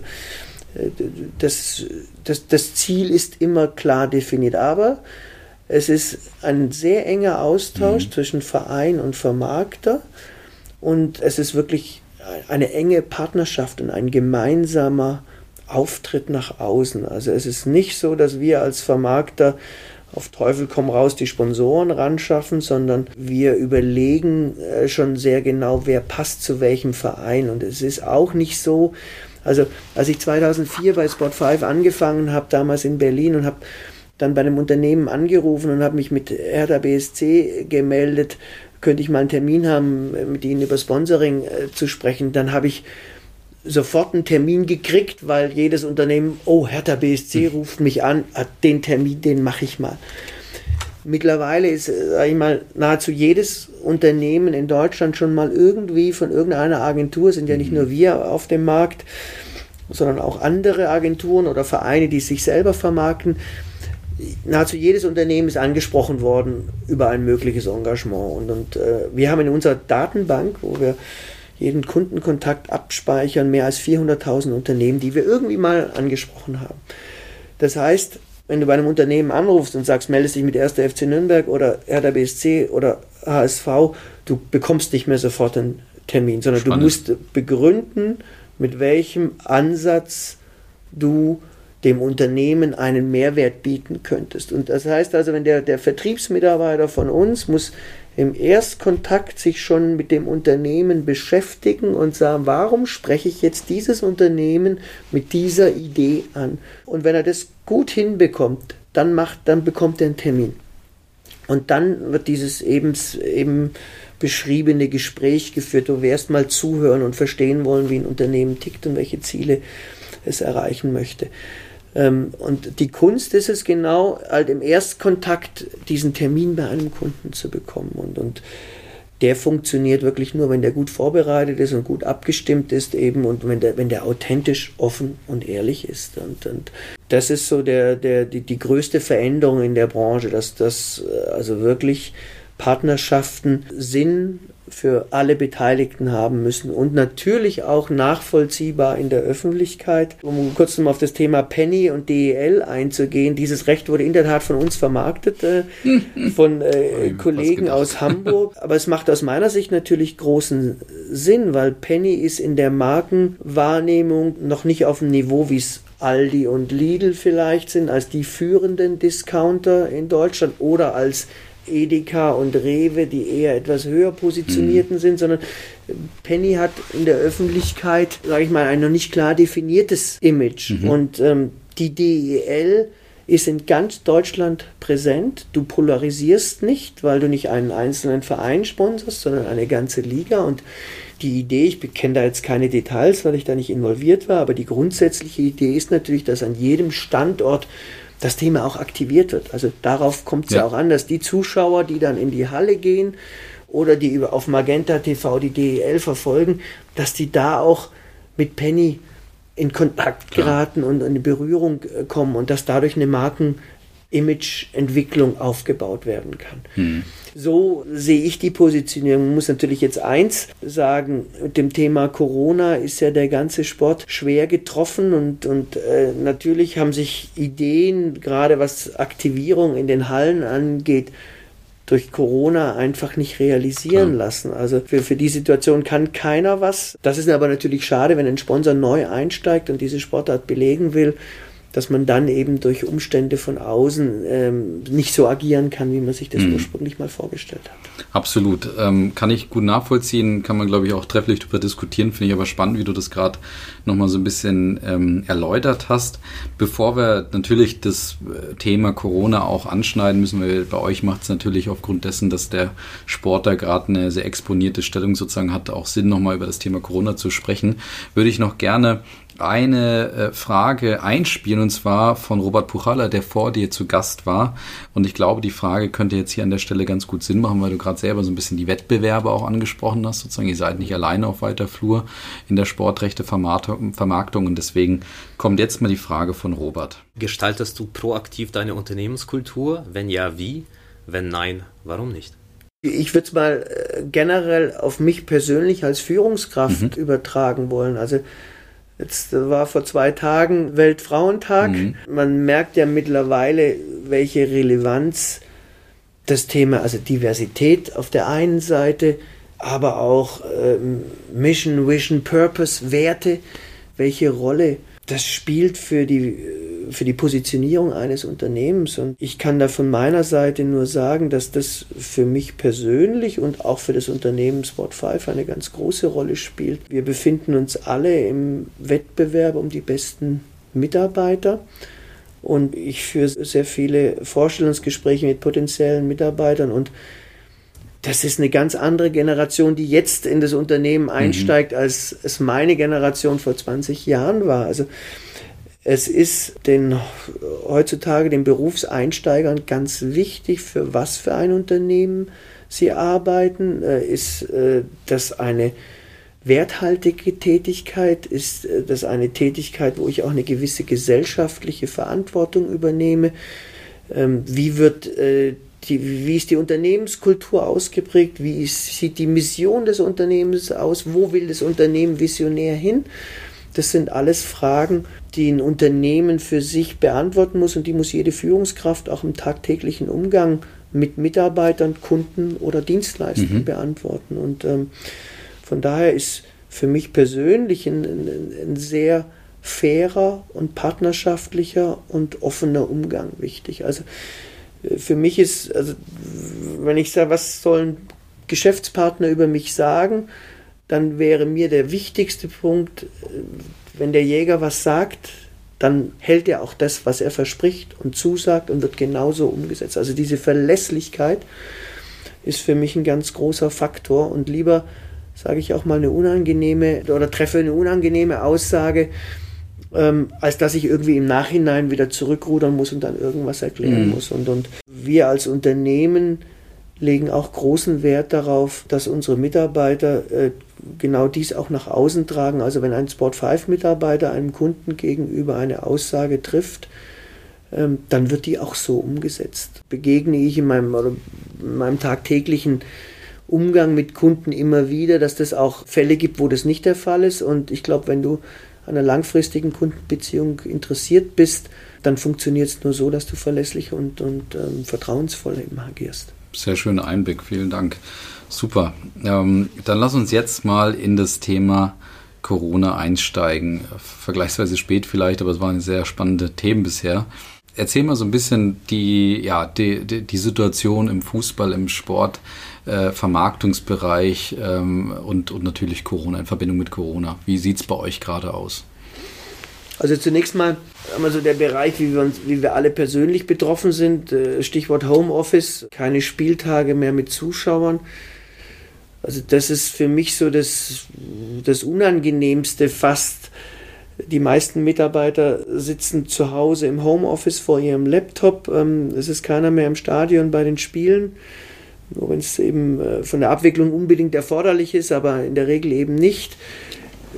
äh, das, das, das Ziel ist immer klar definiert, aber es ist ein sehr enger Austausch mhm. zwischen Verein und Vermarkter und es ist wirklich eine enge Partnerschaft und ein gemeinsamer Auftritt nach außen. Also es ist nicht so, dass wir als Vermarkter auf Teufel komm raus die Sponsoren ran schaffen, sondern wir überlegen äh, schon sehr genau, wer passt zu welchem Verein. Und es ist auch nicht so, also als ich 2004 bei Sport5 angefangen habe, damals in Berlin und habe dann bei einem Unternehmen angerufen und habe mich mit Hertha BSC gemeldet, könnte ich mal einen Termin haben, mit ihnen über Sponsoring äh, zu sprechen, dann habe ich sofort einen Termin gekriegt, weil jedes Unternehmen, oh, Hertha BSC hm. ruft mich an, den Termin, den mache ich mal. Mittlerweile ist, sage ich mal, nahezu jedes Unternehmen in Deutschland schon mal irgendwie von irgendeiner Agentur, sind ja nicht hm. nur wir auf dem Markt, sondern auch andere Agenturen oder Vereine, die sich selber vermarkten. Nahezu jedes Unternehmen ist angesprochen worden über ein mögliches Engagement. Und, und äh, wir haben in unserer Datenbank, wo wir jeden Kundenkontakt abspeichern, mehr als 400.000 Unternehmen, die wir irgendwie mal angesprochen haben. Das heißt, wenn du bei einem Unternehmen anrufst und sagst, meldest dich mit 1. FC Nürnberg oder Hertha BSC oder HSV, du bekommst nicht mehr sofort einen Termin, sondern Spannend. du musst begründen, mit welchem Ansatz du dem Unternehmen einen Mehrwert bieten könntest. Und das heißt also, wenn der, der Vertriebsmitarbeiter von uns muss im Erstkontakt sich schon mit dem Unternehmen beschäftigen und sagen, warum spreche ich jetzt dieses Unternehmen mit dieser Idee an? Und wenn er das gut hinbekommt, dann macht, dann bekommt er einen Termin. Und dann wird dieses eben, eben beschriebene Gespräch geführt, wo wir erstmal zuhören und verstehen wollen, wie ein Unternehmen tickt und welche Ziele es erreichen möchte. Ähm, und die Kunst ist es genau, halt im Erstkontakt diesen Termin bei einem Kunden zu bekommen. Und, und der funktioniert wirklich nur, wenn der gut vorbereitet ist und gut abgestimmt ist eben und wenn der, wenn der authentisch, offen und ehrlich ist. Und, und das ist so der, der, die, die größte Veränderung in der Branche, dass das äh, also wirklich Partnerschaften Sinn für alle Beteiligten haben müssen und natürlich auch nachvollziehbar in der Öffentlichkeit. Um kurz noch auf das Thema Penny und DEL einzugehen, dieses Recht wurde in der Tat von uns vermarktet, äh, von äh, Kollegen aus Hamburg, aber es macht aus meiner Sicht natürlich großen Sinn, weil Penny ist in der Markenwahrnehmung noch nicht auf dem Niveau, wie es Aldi und Lidl vielleicht sind, als die führenden Discounter in Deutschland oder als Edeka und Rewe, die eher etwas höher positionierten mhm. sind, sondern Penny hat in der Öffentlichkeit, sage ich mal, ein noch nicht klar definiertes Image. Mhm. Und ähm, die DEL ist in ganz Deutschland präsent. Du polarisierst nicht, weil du nicht einen einzelnen Verein sponsorst, sondern eine ganze Liga. Und die Idee, ich kenne da jetzt keine Details, weil ich da nicht involviert war, aber die grundsätzliche Idee ist natürlich, dass an jedem Standort das Thema auch aktiviert wird. Also darauf kommt es ja. ja. auch an, dass die Zuschauer, die dann in die Halle gehen oder die über auf Magenta TV die DEL verfolgen, dass die da auch mit Penny in Kontakt geraten ja. und in Berührung äh, kommen und dass dadurch eine Markenimage-Entwicklung aufgebaut werden kann. Hm. So sehe ich die Positionierung. Man muss natürlich jetzt eins sagen, mit dem Thema Corona ist ja der ganze Sport schwer getroffen und, und äh, natürlich haben sich Ideen, gerade was Aktivierung in den Hallen angeht, durch Corona einfach nicht realisieren Klar. lassen. Also für, für die Situation kann keiner was. Das ist aber natürlich schade, wenn ein Sponsor neu einsteigt und diese Sportart belegen will dass man dann eben durch Umstände von außen ähm, nicht so agieren kann, wie man sich das mhm. ursprünglich mal vorgestellt hat. Absolut. Ähm, kann ich gut nachvollziehen, kann man, glaube ich, auch trefflich darüber diskutieren. Finde ich aber spannend, wie du das gerade nochmal so ein bisschen ähm, erläutert hast. Bevor wir natürlich das äh, Thema Corona auch anschneiden, müssen wir, bei euch macht es natürlich aufgrund dessen, dass der Sport da gerade eine sehr exponierte Stellung sozusagen hat, auch Sinn, nochmal über das Thema Corona zu sprechen. Würde ich noch gerne eine äh, Frage einspielen und zwar von Robert Puchalla, der vor dir zu Gast war. Und ich glaube, die Frage könnte jetzt hier an der Stelle ganz gut Sinn machen, weil du gerade selber so ein bisschen die Wettbewerbe auch angesprochen hast. Sozusagen, ihr seid nicht alleine auf weiter Flur in der Sportrechte-Vermarktung und deswegen kommt jetzt mal die Frage von Robert. Gestaltest du proaktiv deine Unternehmenskultur? Wenn ja, wie? Wenn nein, warum nicht? Ich würde es mal äh, generell auf mich persönlich als Führungskraft mhm. übertragen wollen. Also Jetzt war vor zwei Tagen Weltfrauentag. Mhm. Man merkt ja mittlerweile, welche Relevanz das Thema, also Diversität auf der einen Seite, aber auch ähm, Mission, Vision, Purpose, Werte, welche Rolle das spielt für die für die Positionierung eines Unternehmens. Und ich kann da von meiner Seite nur sagen, dass das für mich persönlich und auch für das Unternehmen Sport 5 eine ganz große Rolle spielt. Wir befinden uns alle im Wettbewerb um die besten Mitarbeiter. Und ich führe sehr viele Vorstellungsgespräche mit potenziellen Mitarbeitern und das ist eine ganz andere Generation, die jetzt in das Unternehmen mhm. einsteigt, als es meine Generation vor 20 Jahren war. Also es ist den, heutzutage den Berufseinsteigern ganz wichtig, für was für ein Unternehmen sie arbeiten. Äh, ist äh, das eine werthaltige Tätigkeit? Ist äh, das eine Tätigkeit, wo ich auch eine gewisse gesellschaftliche Verantwortung übernehme? Ähm, wie wird die, wie ist die Unternehmenskultur ausgeprägt? Wie ist, sieht die Mission des Unternehmens aus? Wo will das Unternehmen visionär hin? Das sind alles Fragen, die ein Unternehmen für sich beantworten muss und die muss jede Führungskraft auch im tagtäglichen Umgang mit Mitarbeitern, Kunden oder Dienstleistern mhm. beantworten. Und ähm, von daher ist für mich persönlich ein, ein, ein sehr fairer und partnerschaftlicher und offener Umgang wichtig. Also äh, für mich ist, also wenn ich sage, was sollen Geschäftspartner über mich sagen, dann wäre mir der wichtigste Punkt, äh, wenn der Jäger was sagt, dann hält er auch das, was er verspricht und zusagt und wird genauso umgesetzt. Also diese Verlässlichkeit ist für mich ein ganz großer Faktor und lieber sage ich auch mal eine unangenehme oder treffe eine unangenehme Aussage, ähm, als dass ich irgendwie im Nachhinein wieder zurückrudern muss und dann irgendwas erklären mhm. muss. Und, und wir als Unternehmen legen auch großen Wert darauf, dass unsere Mitarbeiter äh, genau dies auch nach außen tragen. Also wenn ein Sport 5 Mitarbeiter einem Kunden gegenüber eine Aussage trifft, ähm, dann wird die auch so umgesetzt. Begegne ich in meinem, in meinem tagtäglichen Umgang mit Kunden immer wieder, dass das auch Fälle gibt, wo das nicht der Fall ist. Und ich glaube, wenn du an einer langfristigen Kundenbeziehung interessiert bist, dann funktioniert es nur so, dass du verlässlich und, und ähm, vertrauensvoll eben agierst. Sehr schöner Einblick, vielen Dank. Super. Ähm, dann lass uns jetzt mal in das Thema Corona einsteigen. Vergleichsweise spät vielleicht, aber es waren sehr spannende Themen bisher. Erzähl mal so ein bisschen die, ja, die, die, die Situation im Fußball, im Sport, äh, Vermarktungsbereich ähm, und, und natürlich Corona in Verbindung mit Corona. Wie sieht es bei euch gerade aus? Also zunächst mal also der Bereich, wie wir, uns, wie wir alle persönlich betroffen sind, äh, Stichwort Homeoffice, keine Spieltage mehr mit Zuschauern. Also das ist für mich so das, das Unangenehmste fast. Die meisten Mitarbeiter sitzen zu Hause im Homeoffice vor ihrem Laptop. Ähm, es ist keiner mehr im Stadion bei den Spielen. Nur wenn es eben äh, von der Abwicklung unbedingt erforderlich ist, aber in der Regel eben nicht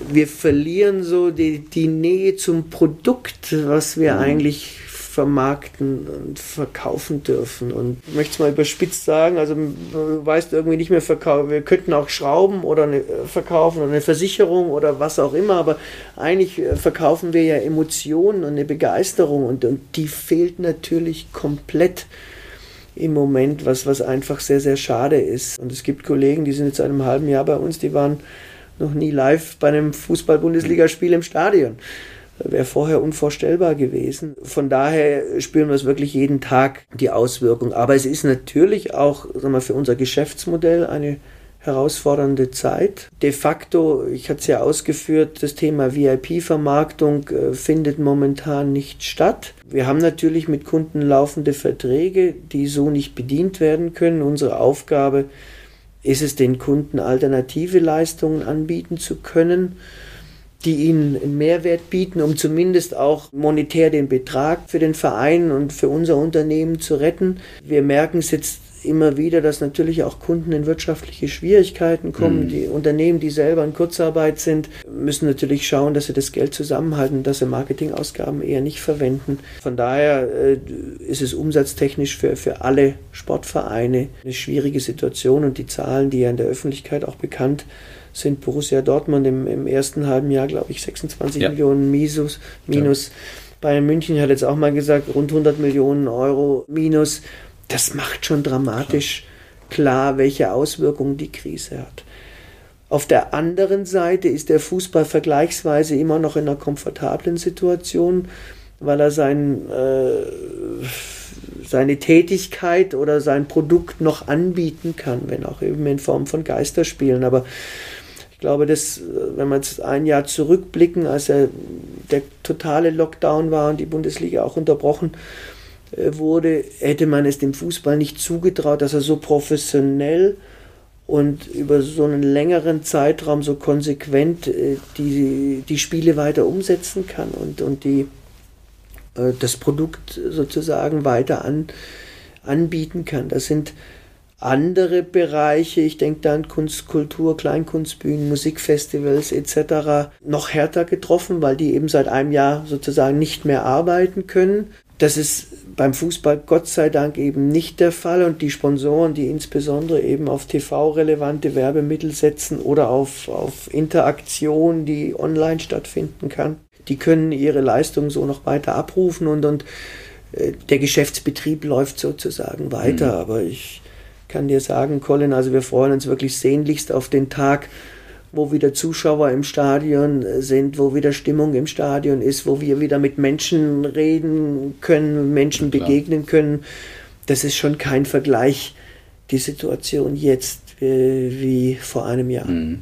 wir verlieren so die, die Nähe zum Produkt, was wir mhm. eigentlich vermarkten und verkaufen dürfen. Und ich möchte es mal überspitzt sagen, also du weißt irgendwie nicht mehr verkaufen, wir könnten auch Schrauben oder eine, äh, verkaufen oder eine Versicherung oder was auch immer, aber eigentlich äh, verkaufen wir ja Emotionen und eine Begeisterung und, und die fehlt natürlich komplett im Moment, was, was einfach sehr, sehr schade ist. Und es gibt Kollegen, die sind jetzt seit einem halben Jahr bei uns, die waren noch nie live bei einem Fußball-Bundesligaspiel im Stadion. Wäre vorher unvorstellbar gewesen. Von daher spüren wir es wirklich jeden Tag, die Auswirkung. Aber es ist natürlich auch sagen wir, für unser Geschäftsmodell eine herausfordernde Zeit. De facto, ich hatte es ja ausgeführt, das Thema VIP-Vermarktung äh, findet momentan nicht statt. Wir haben natürlich mit Kunden laufende Verträge, die so nicht bedient werden können. Unsere Aufgabe ist, ist es den Kunden alternative Leistungen anbieten zu können, die ihnen einen Mehrwert bieten, um zumindest auch monetär den Betrag für den Verein und für unser Unternehmen zu retten. Wir merken es jetzt immer wieder, dass natürlich auch Kunden in wirtschaftliche Schwierigkeiten kommen. Mhm. Die Unternehmen, die selber in Kurzarbeit sind, müssen natürlich schauen, dass sie das Geld zusammenhalten, dass sie Marketingausgaben eher nicht verwenden. Von daher äh, ist es umsatztechnisch für, für alle Sportvereine eine schwierige Situation und die Zahlen, die ja in der Öffentlichkeit auch bekannt sind, Borussia Dortmund im, im ersten halben Jahr, glaube ich, 26 ja. Millionen Minus. minus. Ja. Bayern München hat jetzt auch mal gesagt, rund 100 Millionen Euro minus das macht schon dramatisch klar, welche Auswirkungen die Krise hat. Auf der anderen Seite ist der Fußball vergleichsweise immer noch in einer komfortablen Situation, weil er sein, äh, seine Tätigkeit oder sein Produkt noch anbieten kann, wenn auch eben in Form von Geisterspielen. Aber ich glaube, dass, wenn wir jetzt ein Jahr zurückblicken, als er der totale Lockdown war und die Bundesliga auch unterbrochen äh, wurde, hätte man es dem Fußball nicht zugetraut, dass er so professionell und über so einen längeren Zeitraum so konsequent äh, die, die Spiele weiter umsetzen kann und, und die, äh, das Produkt sozusagen weiter an, anbieten kann. Das sind andere Bereiche, ich denke da an Kunst, Kultur, Kleinkunstbühnen, Musikfestivals etc., noch härter getroffen, weil die eben seit einem Jahr sozusagen nicht mehr arbeiten können. Das ist beim Fußball Gott sei Dank eben nicht der Fall und die Sponsoren, die insbesondere eben auf TV-relevante Werbemittel setzen oder auf, auf Interaktion, die online stattfinden kann, die können ihre Leistung so noch weiter abrufen und, und äh, der Geschäftsbetrieb läuft sozusagen weiter. Mhm. Aber ich kann dir sagen, Colin, also wir freuen uns wirklich sehnlichst auf den Tag, wo wieder Zuschauer im Stadion sind, wo wieder Stimmung im Stadion ist, wo wir wieder mit Menschen reden können, Menschen ja, begegnen können. Das ist schon kein Vergleich, die Situation jetzt äh, wie vor einem Jahr. Mhm.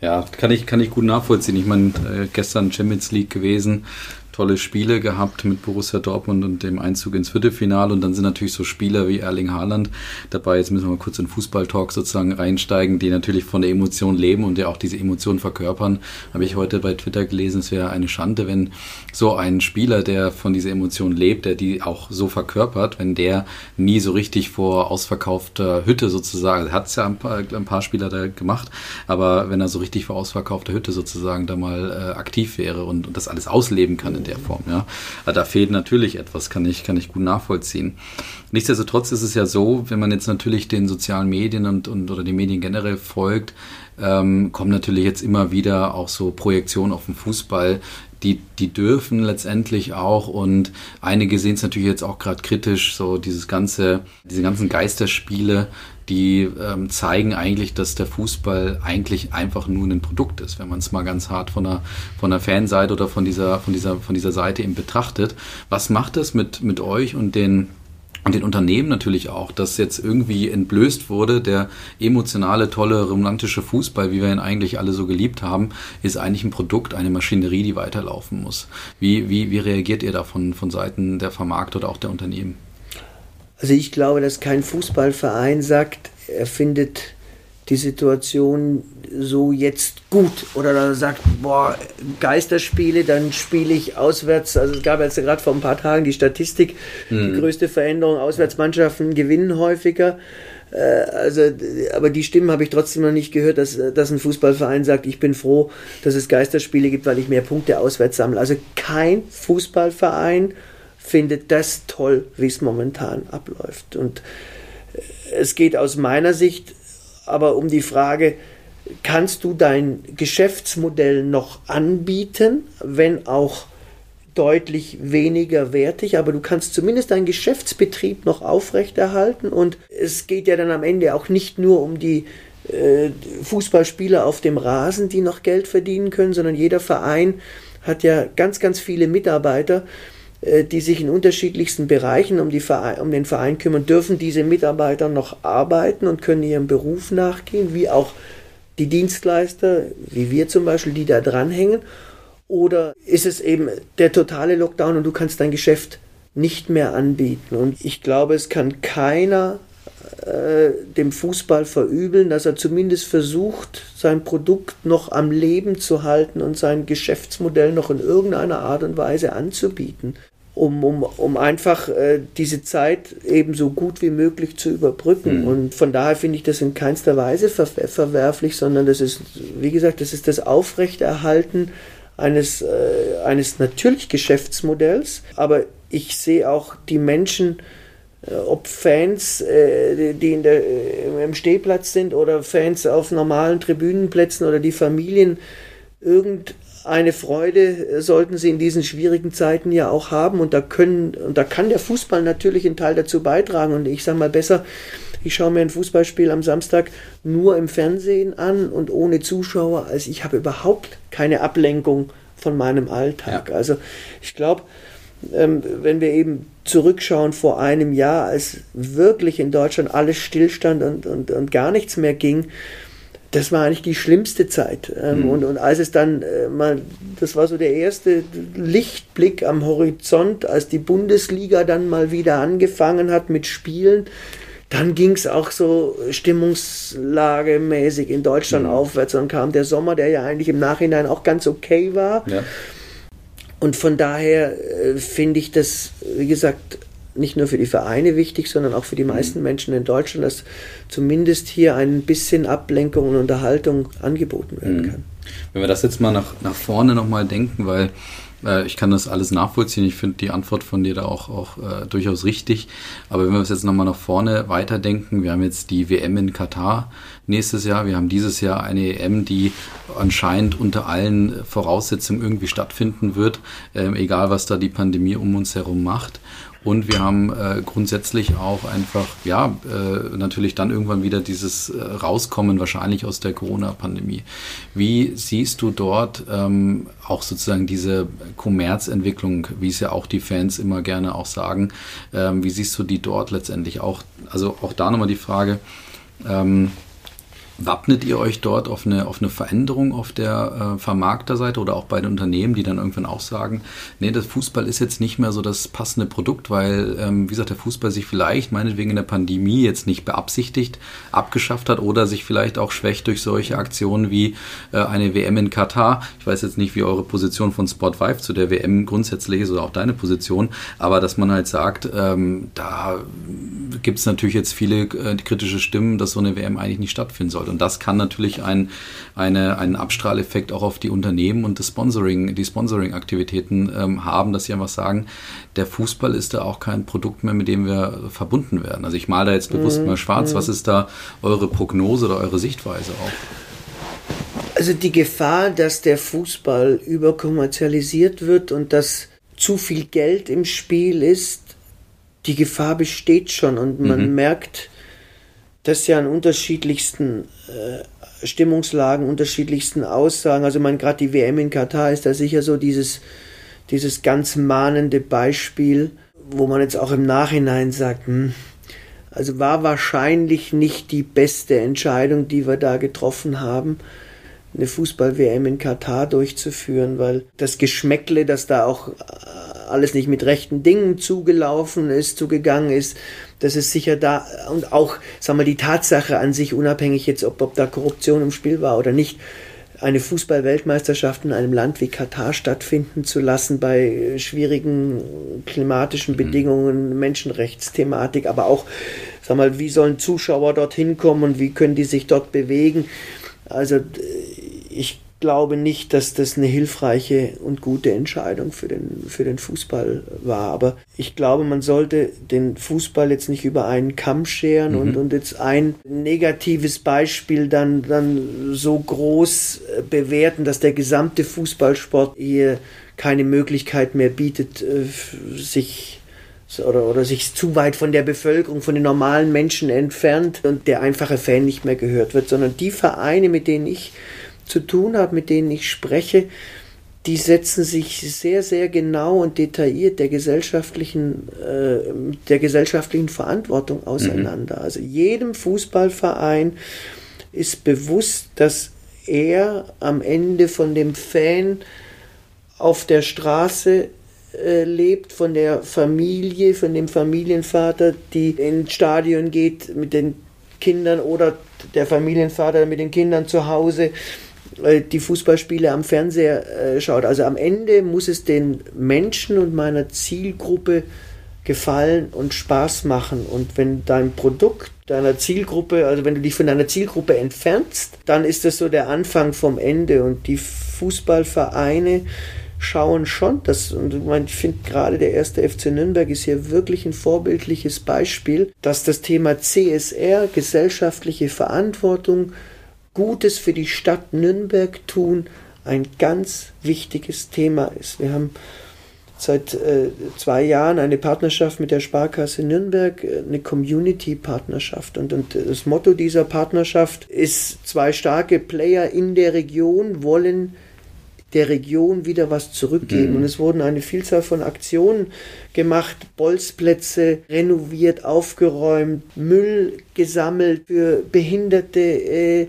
Ja, kann ich, kann ich gut nachvollziehen. Ich meine, äh, gestern Champions League gewesen. Tolle Spiele gehabt mit Borussia Dortmund und dem Einzug ins Viertelfinale. Und dann sind natürlich so Spieler wie Erling Haaland dabei. Jetzt müssen wir mal kurz in Fußballtalk sozusagen reinsteigen, die natürlich von der Emotion leben und ja auch diese Emotion verkörpern. Habe ich heute bei Twitter gelesen, es wäre eine Schande, wenn so ein Spieler, der von dieser Emotion lebt, der die auch so verkörpert, wenn der nie so richtig vor ausverkaufter Hütte sozusagen, hat es ja ein paar, ein paar Spieler da gemacht, aber wenn er so richtig vor ausverkaufter Hütte sozusagen da mal äh, aktiv wäre und, und das alles ausleben kann in der Form, ja. Aber da fehlt natürlich etwas, kann ich, kann ich gut nachvollziehen. Nichtsdestotrotz ist es ja so, wenn man jetzt natürlich den sozialen Medien und, und oder den Medien generell folgt, ähm, kommen natürlich jetzt immer wieder auch so Projektionen auf den Fußball, die, die dürfen letztendlich auch und einige sehen es natürlich jetzt auch gerade kritisch, so dieses ganze, diese ganzen Geisterspiele, die ähm, zeigen eigentlich, dass der Fußball eigentlich einfach nur ein Produkt ist, wenn man es mal ganz hart von der, von der Fanseite oder von dieser, von dieser, von dieser Seite eben betrachtet. Was macht das mit, mit euch und den und den Unternehmen natürlich auch, dass jetzt irgendwie entblößt wurde, der emotionale, tolle, romantische Fußball, wie wir ihn eigentlich alle so geliebt haben, ist eigentlich ein Produkt, eine Maschinerie, die weiterlaufen muss. Wie, wie, wie reagiert ihr davon von Seiten der Vermarkter oder auch der Unternehmen? Also ich glaube, dass kein Fußballverein sagt, er findet die Situation so jetzt gut oder er sagt, boah, Geisterspiele, dann spiele ich auswärts. Also es gab jetzt gerade vor ein paar Tagen die Statistik, mhm. die größte Veränderung, Auswärtsmannschaften gewinnen häufiger. Äh, also, aber die Stimmen habe ich trotzdem noch nicht gehört, dass, dass ein Fußballverein sagt, ich bin froh, dass es Geisterspiele gibt, weil ich mehr Punkte auswärts sammle. Also kein Fußballverein findet das toll, wie es momentan abläuft. Und äh, es geht aus meiner Sicht aber um die Frage, kannst du dein Geschäftsmodell noch anbieten, wenn auch deutlich weniger wertig, aber du kannst zumindest deinen Geschäftsbetrieb noch aufrechterhalten und es geht ja dann am Ende auch nicht nur um die äh, Fußballspieler auf dem Rasen, die noch Geld verdienen können, sondern jeder Verein hat ja ganz, ganz viele Mitarbeiter die sich in unterschiedlichsten Bereichen um, Verein, um den Verein kümmern, dürfen diese Mitarbeiter noch arbeiten und können ihrem Beruf nachgehen, wie auch die Dienstleister, wie wir zum Beispiel, die da dranhängen. Oder ist es eben der totale Lockdown und du kannst dein Geschäft nicht mehr anbieten? Und ich glaube, es kann keiner äh, dem Fußball verübeln, dass er zumindest versucht, sein Produkt noch am Leben zu halten und sein Geschäftsmodell noch in irgendeiner Art und Weise anzubieten um, um, um einfach äh, diese Zeit eben so gut wie möglich zu überbrücken. Mhm. Und von daher finde ich das in keinster Weise ver verwerflich, sondern das ist, wie gesagt, das ist das Aufrechterhalten eines, äh, eines natürlich Geschäftsmodells. Aber ich sehe auch die Menschen, äh, ob Fans, äh, die in der, äh, im Stehplatz sind oder Fans auf normalen Tribünenplätzen oder die Familien, irgend eine Freude äh, sollten sie in diesen schwierigen Zeiten ja auch haben und da können und da kann der Fußball natürlich einen Teil dazu beitragen und ich sage mal besser, ich schaue mir ein Fußballspiel am Samstag nur im Fernsehen an und ohne Zuschauer, als ich habe überhaupt keine Ablenkung von meinem Alltag. Ja. Also ich glaube, ähm, wenn wir eben zurückschauen vor einem Jahr, als wirklich in Deutschland alles stillstand und, und, und gar nichts mehr ging, das war eigentlich die schlimmste Zeit. Ähm, mhm. und, und als es dann äh, mal, das war so der erste Lichtblick am Horizont, als die Bundesliga dann mal wieder angefangen hat mit Spielen, dann ging es auch so stimmungslagemäßig in Deutschland mhm. aufwärts. Dann kam der Sommer, der ja eigentlich im Nachhinein auch ganz okay war. Ja. Und von daher äh, finde ich das, wie gesagt, nicht nur für die Vereine wichtig, sondern auch für die meisten mhm. Menschen in Deutschland, dass zumindest hier ein bisschen Ablenkung und Unterhaltung angeboten werden mhm. kann. Wenn wir das jetzt mal nach, nach vorne nochmal denken, weil äh, ich kann das alles nachvollziehen, ich finde die Antwort von dir da auch, auch äh, durchaus richtig, aber wenn wir es jetzt nochmal nach vorne weiterdenken, wir haben jetzt die WM in Katar nächstes Jahr, wir haben dieses Jahr eine EM, die anscheinend unter allen Voraussetzungen irgendwie stattfinden wird, äh, egal was da die Pandemie um uns herum macht. Und wir haben äh, grundsätzlich auch einfach, ja, äh, natürlich dann irgendwann wieder dieses äh, Rauskommen wahrscheinlich aus der Corona-Pandemie. Wie siehst du dort ähm, auch sozusagen diese Kommerzentwicklung, wie es ja auch die Fans immer gerne auch sagen, ähm, wie siehst du die dort letztendlich auch? Also auch da nochmal die Frage, ähm, Wappnet ihr euch dort auf eine, auf eine Veränderung auf der äh, Vermarkterseite oder auch bei den Unternehmen, die dann irgendwann auch sagen, nee, das Fußball ist jetzt nicht mehr so das passende Produkt, weil, ähm, wie gesagt, der Fußball sich vielleicht meinetwegen in der Pandemie jetzt nicht beabsichtigt abgeschafft hat oder sich vielleicht auch schwächt durch solche Aktionen wie äh, eine WM in Katar. Ich weiß jetzt nicht, wie eure Position von Sport 5 zu der WM grundsätzlich ist oder auch deine Position, aber dass man halt sagt, ähm, da gibt es natürlich jetzt viele äh, kritische Stimmen, dass so eine WM eigentlich nicht stattfinden sollte. Und das kann natürlich ein, eine, einen Abstrahleffekt auch auf die Unternehmen und das Sponsoring, die Sponsoring-Aktivitäten ähm, haben, dass sie einfach sagen, der Fußball ist da auch kein Produkt mehr, mit dem wir verbunden werden. Also ich male da jetzt bewusst mhm. mal schwarz. Mhm. Was ist da eure Prognose oder eure Sichtweise auch? Also die Gefahr, dass der Fußball überkommerzialisiert wird und dass zu viel Geld im Spiel ist, die Gefahr besteht schon und man mhm. merkt, das ja an unterschiedlichsten Stimmungslagen, unterschiedlichsten Aussagen. Also man gerade die WM in Katar ist da sicher so dieses, dieses ganz mahnende Beispiel, wo man jetzt auch im Nachhinein sagt, hm, also war wahrscheinlich nicht die beste Entscheidung, die wir da getroffen haben, eine Fußball-WM in Katar durchzuführen, weil das Geschmäckle, das da auch äh, alles nicht mit rechten Dingen zugelaufen ist, zugegangen ist, das ist sicher da und auch, sagen wir, die Tatsache an sich, unabhängig jetzt, ob, ob da Korruption im Spiel war oder nicht, eine Fußball-Weltmeisterschaft in einem Land wie Katar stattfinden zu lassen bei schwierigen klimatischen mhm. Bedingungen, Menschenrechtsthematik, aber auch, sag mal, wie sollen Zuschauer dorthin kommen und wie können die sich dort bewegen? Also ich glaube nicht, dass das eine hilfreiche und gute Entscheidung für den, für den Fußball war. Aber ich glaube, man sollte den Fußball jetzt nicht über einen Kamm scheren mhm. und, und jetzt ein negatives Beispiel dann, dann so groß äh, bewerten, dass der gesamte Fußballsport hier keine Möglichkeit mehr bietet, äh, sich oder, oder sich zu weit von der Bevölkerung, von den normalen Menschen entfernt und der einfache Fan nicht mehr gehört wird, sondern die Vereine, mit denen ich zu tun habe, mit denen ich spreche, die setzen sich sehr, sehr genau und detailliert der gesellschaftlichen, äh, der gesellschaftlichen Verantwortung auseinander. Mhm. Also jedem Fußballverein ist bewusst, dass er am Ende von dem Fan auf der Straße äh, lebt, von der Familie, von dem Familienvater, die ins Stadion geht mit den Kindern oder der Familienvater mit den Kindern zu Hause die Fußballspiele am Fernseher äh, schaut. Also am Ende muss es den Menschen und meiner Zielgruppe gefallen und Spaß machen. Und wenn dein Produkt deiner Zielgruppe, also wenn du dich von deiner Zielgruppe entfernst, dann ist das so der Anfang vom Ende. Und die Fußballvereine schauen schon, das, und ich finde gerade der erste FC Nürnberg ist hier wirklich ein vorbildliches Beispiel, dass das Thema CSR, gesellschaftliche Verantwortung, Gutes für die Stadt Nürnberg tun, ein ganz wichtiges Thema ist. Wir haben seit äh, zwei Jahren eine Partnerschaft mit der Sparkasse Nürnberg, äh, eine Community-Partnerschaft. Und, und das Motto dieser Partnerschaft ist, zwei starke Player in der Region wollen der Region wieder was zurückgeben. Mhm. Und es wurden eine Vielzahl von Aktionen gemacht, Bolzplätze renoviert, aufgeräumt, Müll gesammelt für Behinderte, äh,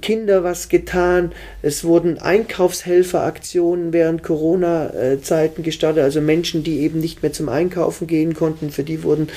Kinder was getan. Es wurden Einkaufshelferaktionen während Corona-Zeiten gestartet, also Menschen, die eben nicht mehr zum Einkaufen gehen konnten, für die wurden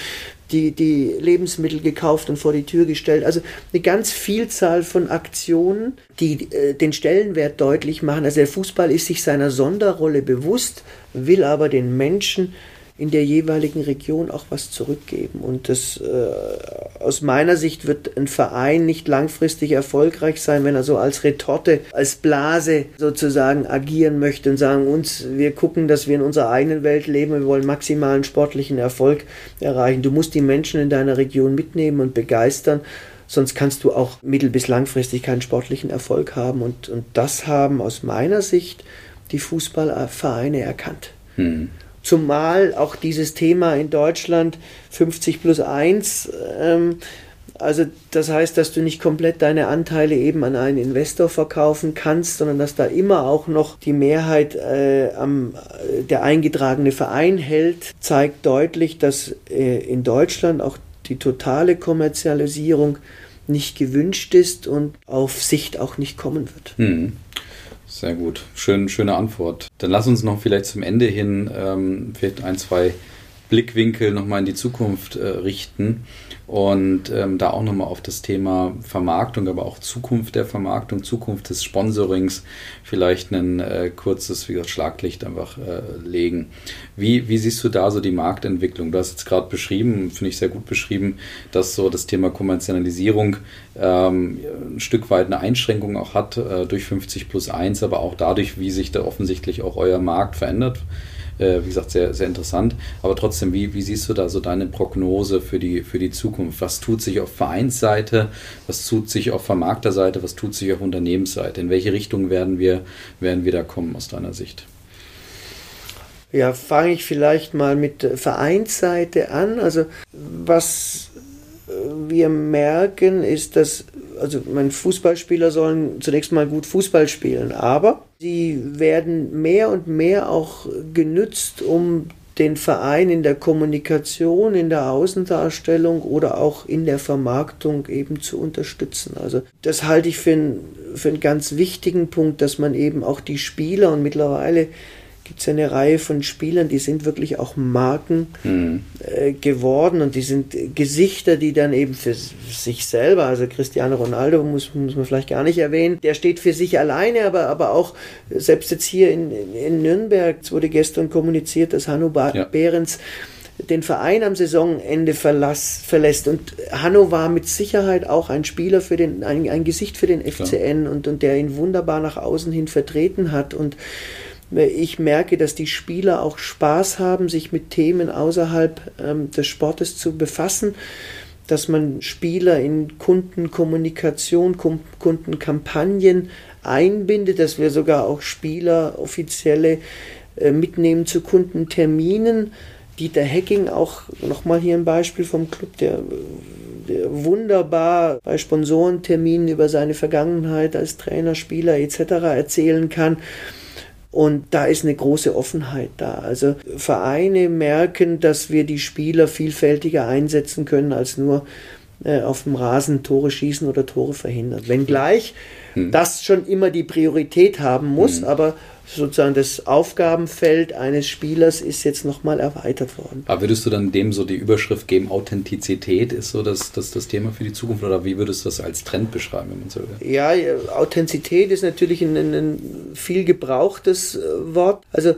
die, die Lebensmittel gekauft und vor die Tür gestellt. Also eine ganz Vielzahl von Aktionen, die äh, den Stellenwert deutlich machen. Also der Fußball ist sich seiner Sonderrolle bewusst, will aber den Menschen in der jeweiligen Region auch was zurückgeben. Und das äh, aus meiner Sicht wird ein Verein nicht langfristig erfolgreich sein, wenn er so als Retorte, als Blase sozusagen agieren möchte und sagen uns, wir gucken, dass wir in unserer eigenen Welt leben, wir wollen maximalen sportlichen Erfolg erreichen. Du musst die Menschen in deiner Region mitnehmen und begeistern. Sonst kannst du auch mittel- bis langfristig keinen sportlichen Erfolg haben. Und, und das haben aus meiner Sicht die Fußballvereine erkannt. Hm. Zumal auch dieses Thema in Deutschland 50 plus 1, ähm, also das heißt, dass du nicht komplett deine Anteile eben an einen Investor verkaufen kannst, sondern dass da immer auch noch die Mehrheit äh, am, äh, der eingetragene Verein hält, zeigt deutlich, dass äh, in Deutschland auch die totale Kommerzialisierung nicht gewünscht ist und auf Sicht auch nicht kommen wird. Hm. Sehr gut. Schön, schöne Antwort. Dann lass uns noch vielleicht zum Ende hin ähm, vielleicht ein, zwei Blickwinkel nochmal in die Zukunft äh, richten und ähm, da auch nochmal auf das Thema Vermarktung, aber auch Zukunft der Vermarktung, Zukunft des Sponsorings vielleicht ein äh, kurzes, wie gesagt, Schlaglicht einfach äh, legen. Wie, wie siehst du da so die Marktentwicklung? Du hast jetzt gerade beschrieben, finde ich sehr gut beschrieben, dass so das Thema Kommerzialisierung ähm, ein Stück weit eine Einschränkung auch hat äh, durch 50 plus 1, aber auch dadurch, wie sich da offensichtlich auch euer Markt verändert äh, wie gesagt, sehr, sehr interessant. Aber trotzdem, wie, wie siehst du da so deine Prognose für die, für die Zukunft? Was tut sich auf Vereinsseite? Was tut sich auf Vermarkterseite? Was tut sich auf Unternehmensseite? In welche Richtung werden wir, werden wir da kommen aus deiner Sicht? Ja, fange ich vielleicht mal mit Vereinsseite an. Also was wir merken, ist, dass also meine Fußballspieler sollen zunächst mal gut Fußball spielen, aber sie werden mehr und mehr auch genützt, um den Verein in der Kommunikation, in der Außendarstellung oder auch in der Vermarktung eben zu unterstützen. Also das halte ich für, ein, für einen ganz wichtigen Punkt, dass man eben auch die Spieler und mittlerweile gibt es eine Reihe von Spielern, die sind wirklich auch Marken mhm. äh, geworden und die sind Gesichter, die dann eben für sich selber, also Cristiano Ronaldo muss, muss man vielleicht gar nicht erwähnen, der steht für sich alleine, aber, aber auch selbst jetzt hier in, in Nürnberg, es wurde gestern kommuniziert, dass Hanno ja. Behrens den Verein am Saisonende verlass, verlässt. Und Hanno war mit Sicherheit auch ein Spieler für den, ein, ein Gesicht für den FCN und, und der ihn wunderbar nach außen hin vertreten hat. Und ich merke, dass die Spieler auch Spaß haben, sich mit Themen außerhalb ähm, des Sportes zu befassen, dass man Spieler in Kundenkommunikation, Kundenkampagnen einbindet, dass wir sogar auch Spieler offizielle äh, mitnehmen zu Kundenterminen. Dieter Hecking, auch nochmal hier ein Beispiel vom Club, der, der wunderbar bei Sponsorenterminen über seine Vergangenheit als Trainer, Spieler etc. erzählen kann. Und da ist eine große Offenheit da. Also Vereine merken, dass wir die Spieler vielfältiger einsetzen können, als nur äh, auf dem Rasen Tore schießen oder Tore verhindern. Wenngleich hm. das schon immer die Priorität haben muss, hm. aber sozusagen das Aufgabenfeld eines Spielers ist jetzt nochmal erweitert worden. Aber würdest du dann dem so die Überschrift geben, Authentizität ist so das, das, das Thema für die Zukunft oder wie würdest du das als Trend beschreiben, wenn man so will? Ja, Authentizität ist natürlich ein, ein viel gebrauchtes äh, Wort. Also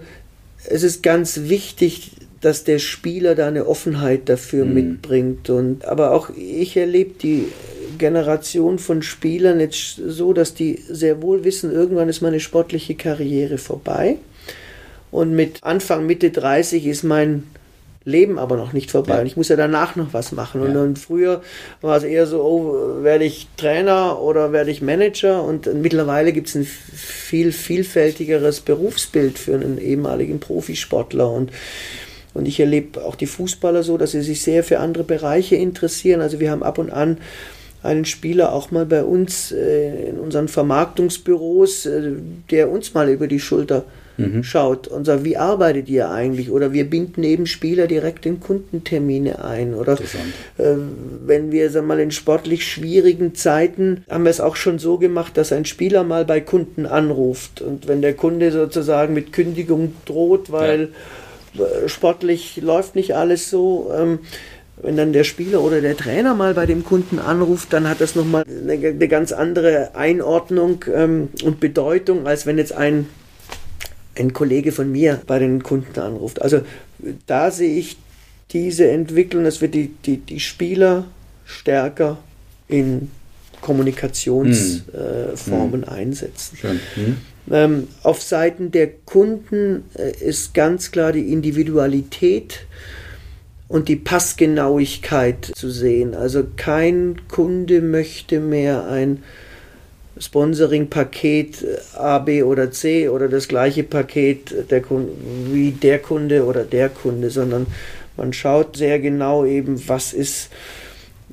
es ist ganz wichtig, dass der Spieler da eine Offenheit dafür mhm. mitbringt. Und, aber auch ich erlebe die Generation von Spielern jetzt so, dass die sehr wohl wissen, irgendwann ist meine sportliche Karriere vorbei. Und mit Anfang, Mitte 30 ist mein Leben aber noch nicht vorbei. Ja. Und ich muss ja danach noch was machen. Ja. Und dann früher war es eher so, oh, werde ich Trainer oder werde ich Manager? Und mittlerweile gibt es ein viel vielfältigeres Berufsbild für einen ehemaligen Profisportler. Und und ich erlebe auch die Fußballer so, dass sie sich sehr für andere Bereiche interessieren. Also wir haben ab und an einen Spieler auch mal bei uns äh, in unseren Vermarktungsbüros, äh, der uns mal über die Schulter mhm. schaut und sagt, wie arbeitet ihr eigentlich? Oder wir binden eben Spieler direkt in Kundentermine ein. Oder äh, wenn wir sagen wir mal in sportlich schwierigen Zeiten haben wir es auch schon so gemacht, dass ein Spieler mal bei Kunden anruft und wenn der Kunde sozusagen mit Kündigung droht, weil ja. Äh, sportlich läuft nicht alles so. Ähm, wenn dann der Spieler oder der Trainer mal bei dem Kunden anruft, dann hat das nochmal eine, eine ganz andere Einordnung ähm, und Bedeutung, als wenn jetzt ein, ein Kollege von mir bei den Kunden anruft. Also da sehe ich diese Entwicklung, dass wir die, die, die Spieler stärker in Kommunikationsformen hm. äh, einsetzen. Hm. Ähm, auf Seiten der Kunden äh, ist ganz klar die Individualität und die Passgenauigkeit zu sehen. Also kein Kunde möchte mehr ein Sponsoring-Paket A, B oder C oder das gleiche Paket der Kunde, wie der Kunde oder der Kunde, sondern man schaut sehr genau eben, was ist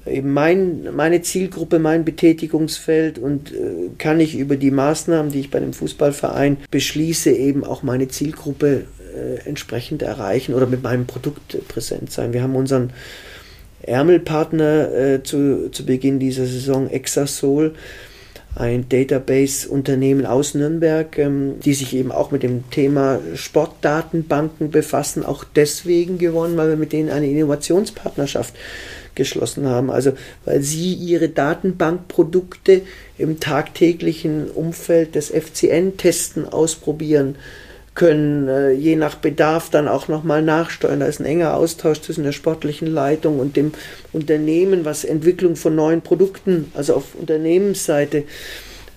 eben mein, meine Zielgruppe, mein Betätigungsfeld und äh, kann ich über die Maßnahmen, die ich bei dem Fußballverein beschließe, eben auch meine Zielgruppe äh, entsprechend erreichen oder mit meinem Produkt präsent sein. Wir haben unseren Ärmelpartner äh, zu, zu Beginn dieser Saison, Exasol ein Database-Unternehmen aus Nürnberg, ähm, die sich eben auch mit dem Thema Sportdatenbanken befassen, auch deswegen gewonnen, weil wir mit denen eine Innovationspartnerschaft geschlossen haben. Also weil sie ihre Datenbankprodukte im tagtäglichen Umfeld des FCN-Testen ausprobieren können äh, je nach Bedarf dann auch nochmal nachsteuern. Da ist ein enger Austausch zwischen der sportlichen Leitung und dem Unternehmen, was Entwicklung von neuen Produkten, also auf Unternehmensseite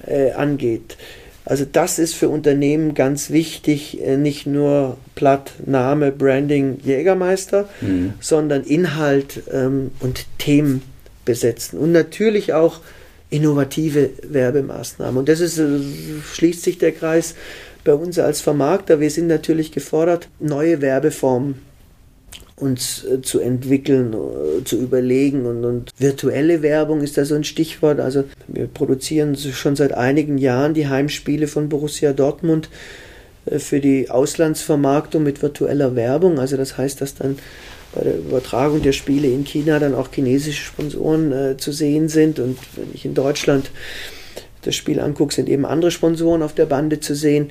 äh, angeht. Also das ist für Unternehmen ganz wichtig, äh, nicht nur Platt, Name, Branding, Jägermeister, mhm. sondern Inhalt ähm, und Themen besetzen. Und natürlich auch innovative Werbemaßnahmen. Und das ist, äh, schließt sich der Kreis bei uns als Vermarkter, wir sind natürlich gefordert, neue Werbeformen uns äh, zu entwickeln, äh, zu überlegen und, und, virtuelle Werbung ist da so ein Stichwort. Also wir produzieren schon seit einigen Jahren die Heimspiele von Borussia Dortmund äh, für die Auslandsvermarktung mit virtueller Werbung. Also das heißt, dass dann bei der Übertragung der Spiele in China dann auch chinesische Sponsoren zu sehen sind und wenn ich in Deutschland das Spiel angucke, sind eben andere Sponsoren auf der Bande zu sehen.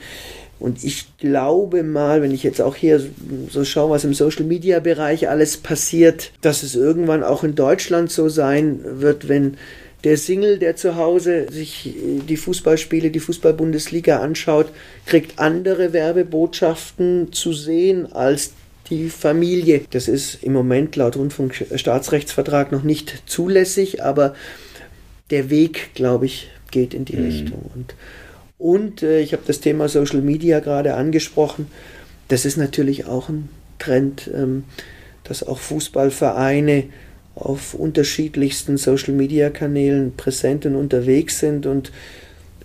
Und ich glaube mal, wenn ich jetzt auch hier so schaue, was im Social Media Bereich alles passiert, dass es irgendwann auch in Deutschland so sein wird, wenn der Single, der zu Hause sich die Fußballspiele, die Fußball-Bundesliga anschaut, kriegt andere Werbebotschaften zu sehen als die Familie. Das ist im Moment laut Rundfunkstaatsrechtsvertrag noch nicht zulässig, aber der Weg, glaube ich, geht in die mhm. Richtung. Und, und äh, ich habe das Thema Social Media gerade angesprochen. Das ist natürlich auch ein Trend, ähm, dass auch Fußballvereine auf unterschiedlichsten Social Media Kanälen präsent und unterwegs sind und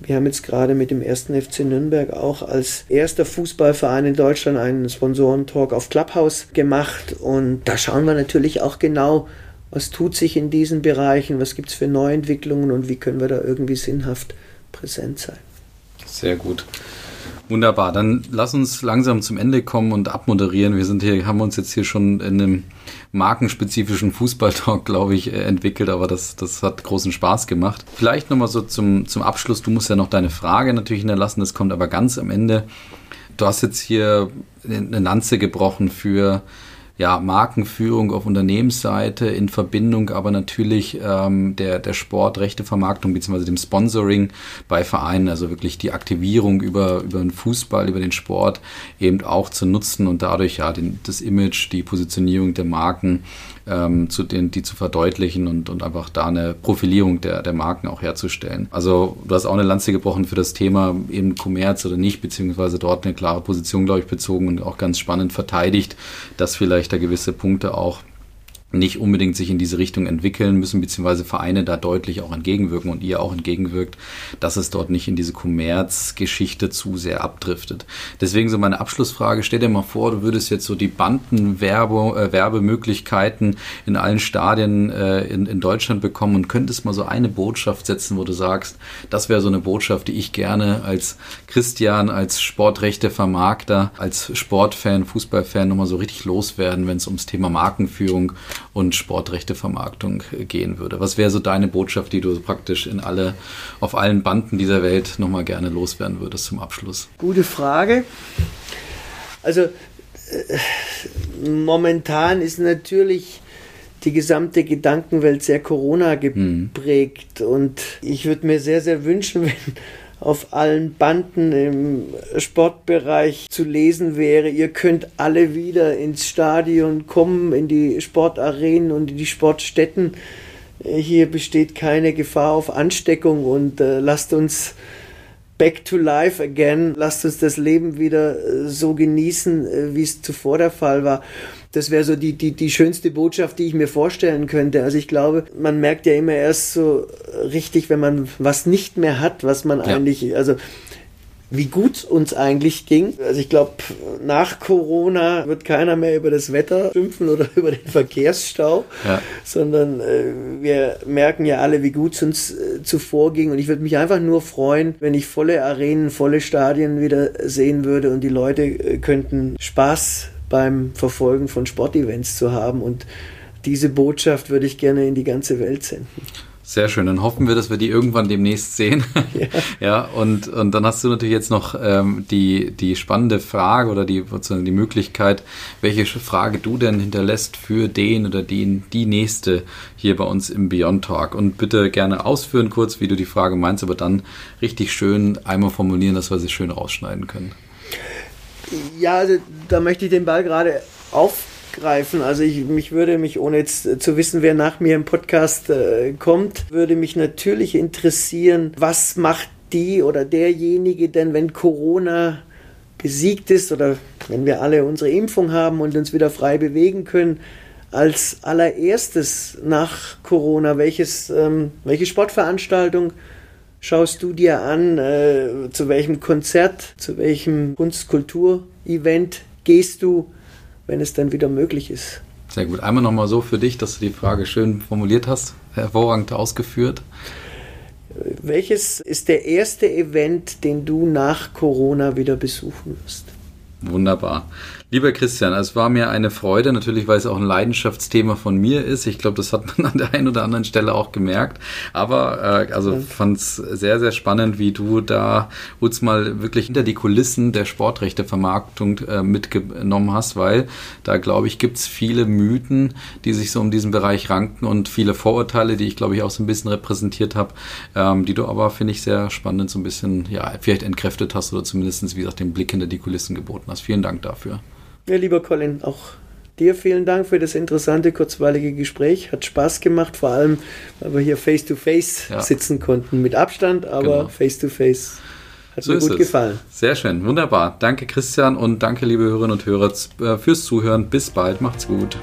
wir haben jetzt gerade mit dem ersten FC Nürnberg auch als erster Fußballverein in Deutschland einen Sponsorentalk auf Clubhouse gemacht und da schauen wir natürlich auch genau, was tut sich in diesen Bereichen, was gibt es für Neuentwicklungen und wie können wir da irgendwie sinnhaft präsent sein. Sehr gut. Wunderbar, dann lass uns langsam zum Ende kommen und abmoderieren. Wir sind hier, haben uns jetzt hier schon in einem markenspezifischen Fußballtalk, glaube ich, äh, entwickelt, aber das, das hat großen Spaß gemacht. Vielleicht nochmal so zum, zum Abschluss, du musst ja noch deine Frage natürlich hinterlassen, das kommt aber ganz am Ende. Du hast jetzt hier eine Lanze gebrochen für ja, Markenführung auf Unternehmensseite in Verbindung aber natürlich ähm, der, der Sportrechtevermarktung bzw. dem Sponsoring bei Vereinen, also wirklich die Aktivierung über, über den Fußball, über den Sport eben auch zu nutzen und dadurch ja den, das Image, die Positionierung der Marken ähm, zu den, die zu verdeutlichen und, und einfach da eine Profilierung der, der Marken auch herzustellen. Also du hast auch eine Lanze gebrochen für das Thema eben Kommerz oder nicht, beziehungsweise dort eine klare Position, glaube ich, bezogen und auch ganz spannend verteidigt, dass vielleicht da gewisse Punkte auch nicht unbedingt sich in diese Richtung entwickeln müssen, beziehungsweise Vereine da deutlich auch entgegenwirken und ihr auch entgegenwirkt, dass es dort nicht in diese Kommerzgeschichte zu sehr abdriftet. Deswegen so meine Abschlussfrage, stell dir mal vor, du würdest jetzt so die Bandenwerbe, äh, in allen Stadien äh, in, in Deutschland bekommen und könntest mal so eine Botschaft setzen, wo du sagst, das wäre so eine Botschaft, die ich gerne als Christian, als Sportrechtevermarkter, als Sportfan, Fußballfan nochmal so richtig loswerden, wenn es ums Thema Markenführung und Sportrechtevermarktung gehen würde. Was wäre so deine Botschaft, die du praktisch in alle, auf allen Banden dieser Welt nochmal gerne loswerden würdest zum Abschluss? Gute Frage. Also äh, momentan ist natürlich die gesamte Gedankenwelt sehr Corona geprägt mhm. und ich würde mir sehr, sehr wünschen, wenn auf allen Banden im Sportbereich zu lesen wäre. Ihr könnt alle wieder ins Stadion kommen, in die Sportarenen und in die Sportstätten. Hier besteht keine Gefahr auf Ansteckung und äh, lasst uns back to life again. Lasst uns das Leben wieder äh, so genießen, äh, wie es zuvor der Fall war. Das wäre so die, die, die schönste Botschaft, die ich mir vorstellen könnte. Also ich glaube, man merkt ja immer erst so richtig, wenn man was nicht mehr hat, was man ja. eigentlich, also wie gut uns eigentlich ging. Also ich glaube, nach Corona wird keiner mehr über das Wetter schimpfen oder über den Verkehrsstau, ja. sondern äh, wir merken ja alle, wie gut es uns äh, zuvor ging. Und ich würde mich einfach nur freuen, wenn ich volle Arenen, volle Stadien wieder sehen würde und die Leute äh, könnten Spaß beim Verfolgen von Sportevents zu haben und diese Botschaft würde ich gerne in die ganze Welt senden. Sehr schön. Dann hoffen wir, dass wir die irgendwann demnächst sehen. Ja, ja und, und dann hast du natürlich jetzt noch ähm, die, die spannende Frage oder die, sozusagen die Möglichkeit, welche Frage du denn hinterlässt für den oder den, die nächste hier bei uns im Beyond Talk. Und bitte gerne ausführen kurz, wie du die Frage meinst, aber dann richtig schön einmal formulieren, dass wir sie schön rausschneiden können. Ja, also da möchte ich den Ball gerade auf greifen. Also ich mich würde mich, ohne jetzt zu wissen, wer nach mir im Podcast äh, kommt, würde mich natürlich interessieren, was macht die oder derjenige denn, wenn Corona besiegt ist oder wenn wir alle unsere Impfung haben und uns wieder frei bewegen können, als allererstes nach Corona, welches, ähm, welche Sportveranstaltung schaust du dir an, äh, zu welchem Konzert, zu welchem Kunst-Kultur-Event gehst du? wenn es dann wieder möglich ist. Sehr gut. Einmal nochmal so für dich, dass du die Frage schön formuliert hast, hervorragend ausgeführt. Welches ist der erste Event, den du nach Corona wieder besuchen wirst? Wunderbar. Lieber Christian, es war mir eine Freude, natürlich, weil es auch ein Leidenschaftsthema von mir ist. Ich glaube, das hat man an der einen oder anderen Stelle auch gemerkt. Aber äh, also fand es sehr, sehr spannend, wie du da uns mal wirklich hinter die Kulissen der Sportrechtevermarktung äh, mitgenommen hast, weil da, glaube ich, gibt es viele Mythen, die sich so um diesen Bereich ranken und viele Vorurteile, die ich, glaube ich, auch so ein bisschen repräsentiert habe, ähm, die du aber, finde ich, sehr spannend so ein bisschen, ja, vielleicht entkräftet hast oder zumindest, wie gesagt, den Blick hinter die Kulissen geboten hast. Vielen Dank dafür. Ja, lieber Colin, auch dir vielen Dank für das interessante, kurzweilige Gespräch. Hat Spaß gemacht, vor allem, weil wir hier face to face ja. sitzen konnten. Mit Abstand, aber genau. face to face. Hat so mir gut es. gefallen. Sehr schön, wunderbar. Danke, Christian, und danke, liebe Hörerinnen und Hörer, äh, fürs Zuhören. Bis bald, macht's gut.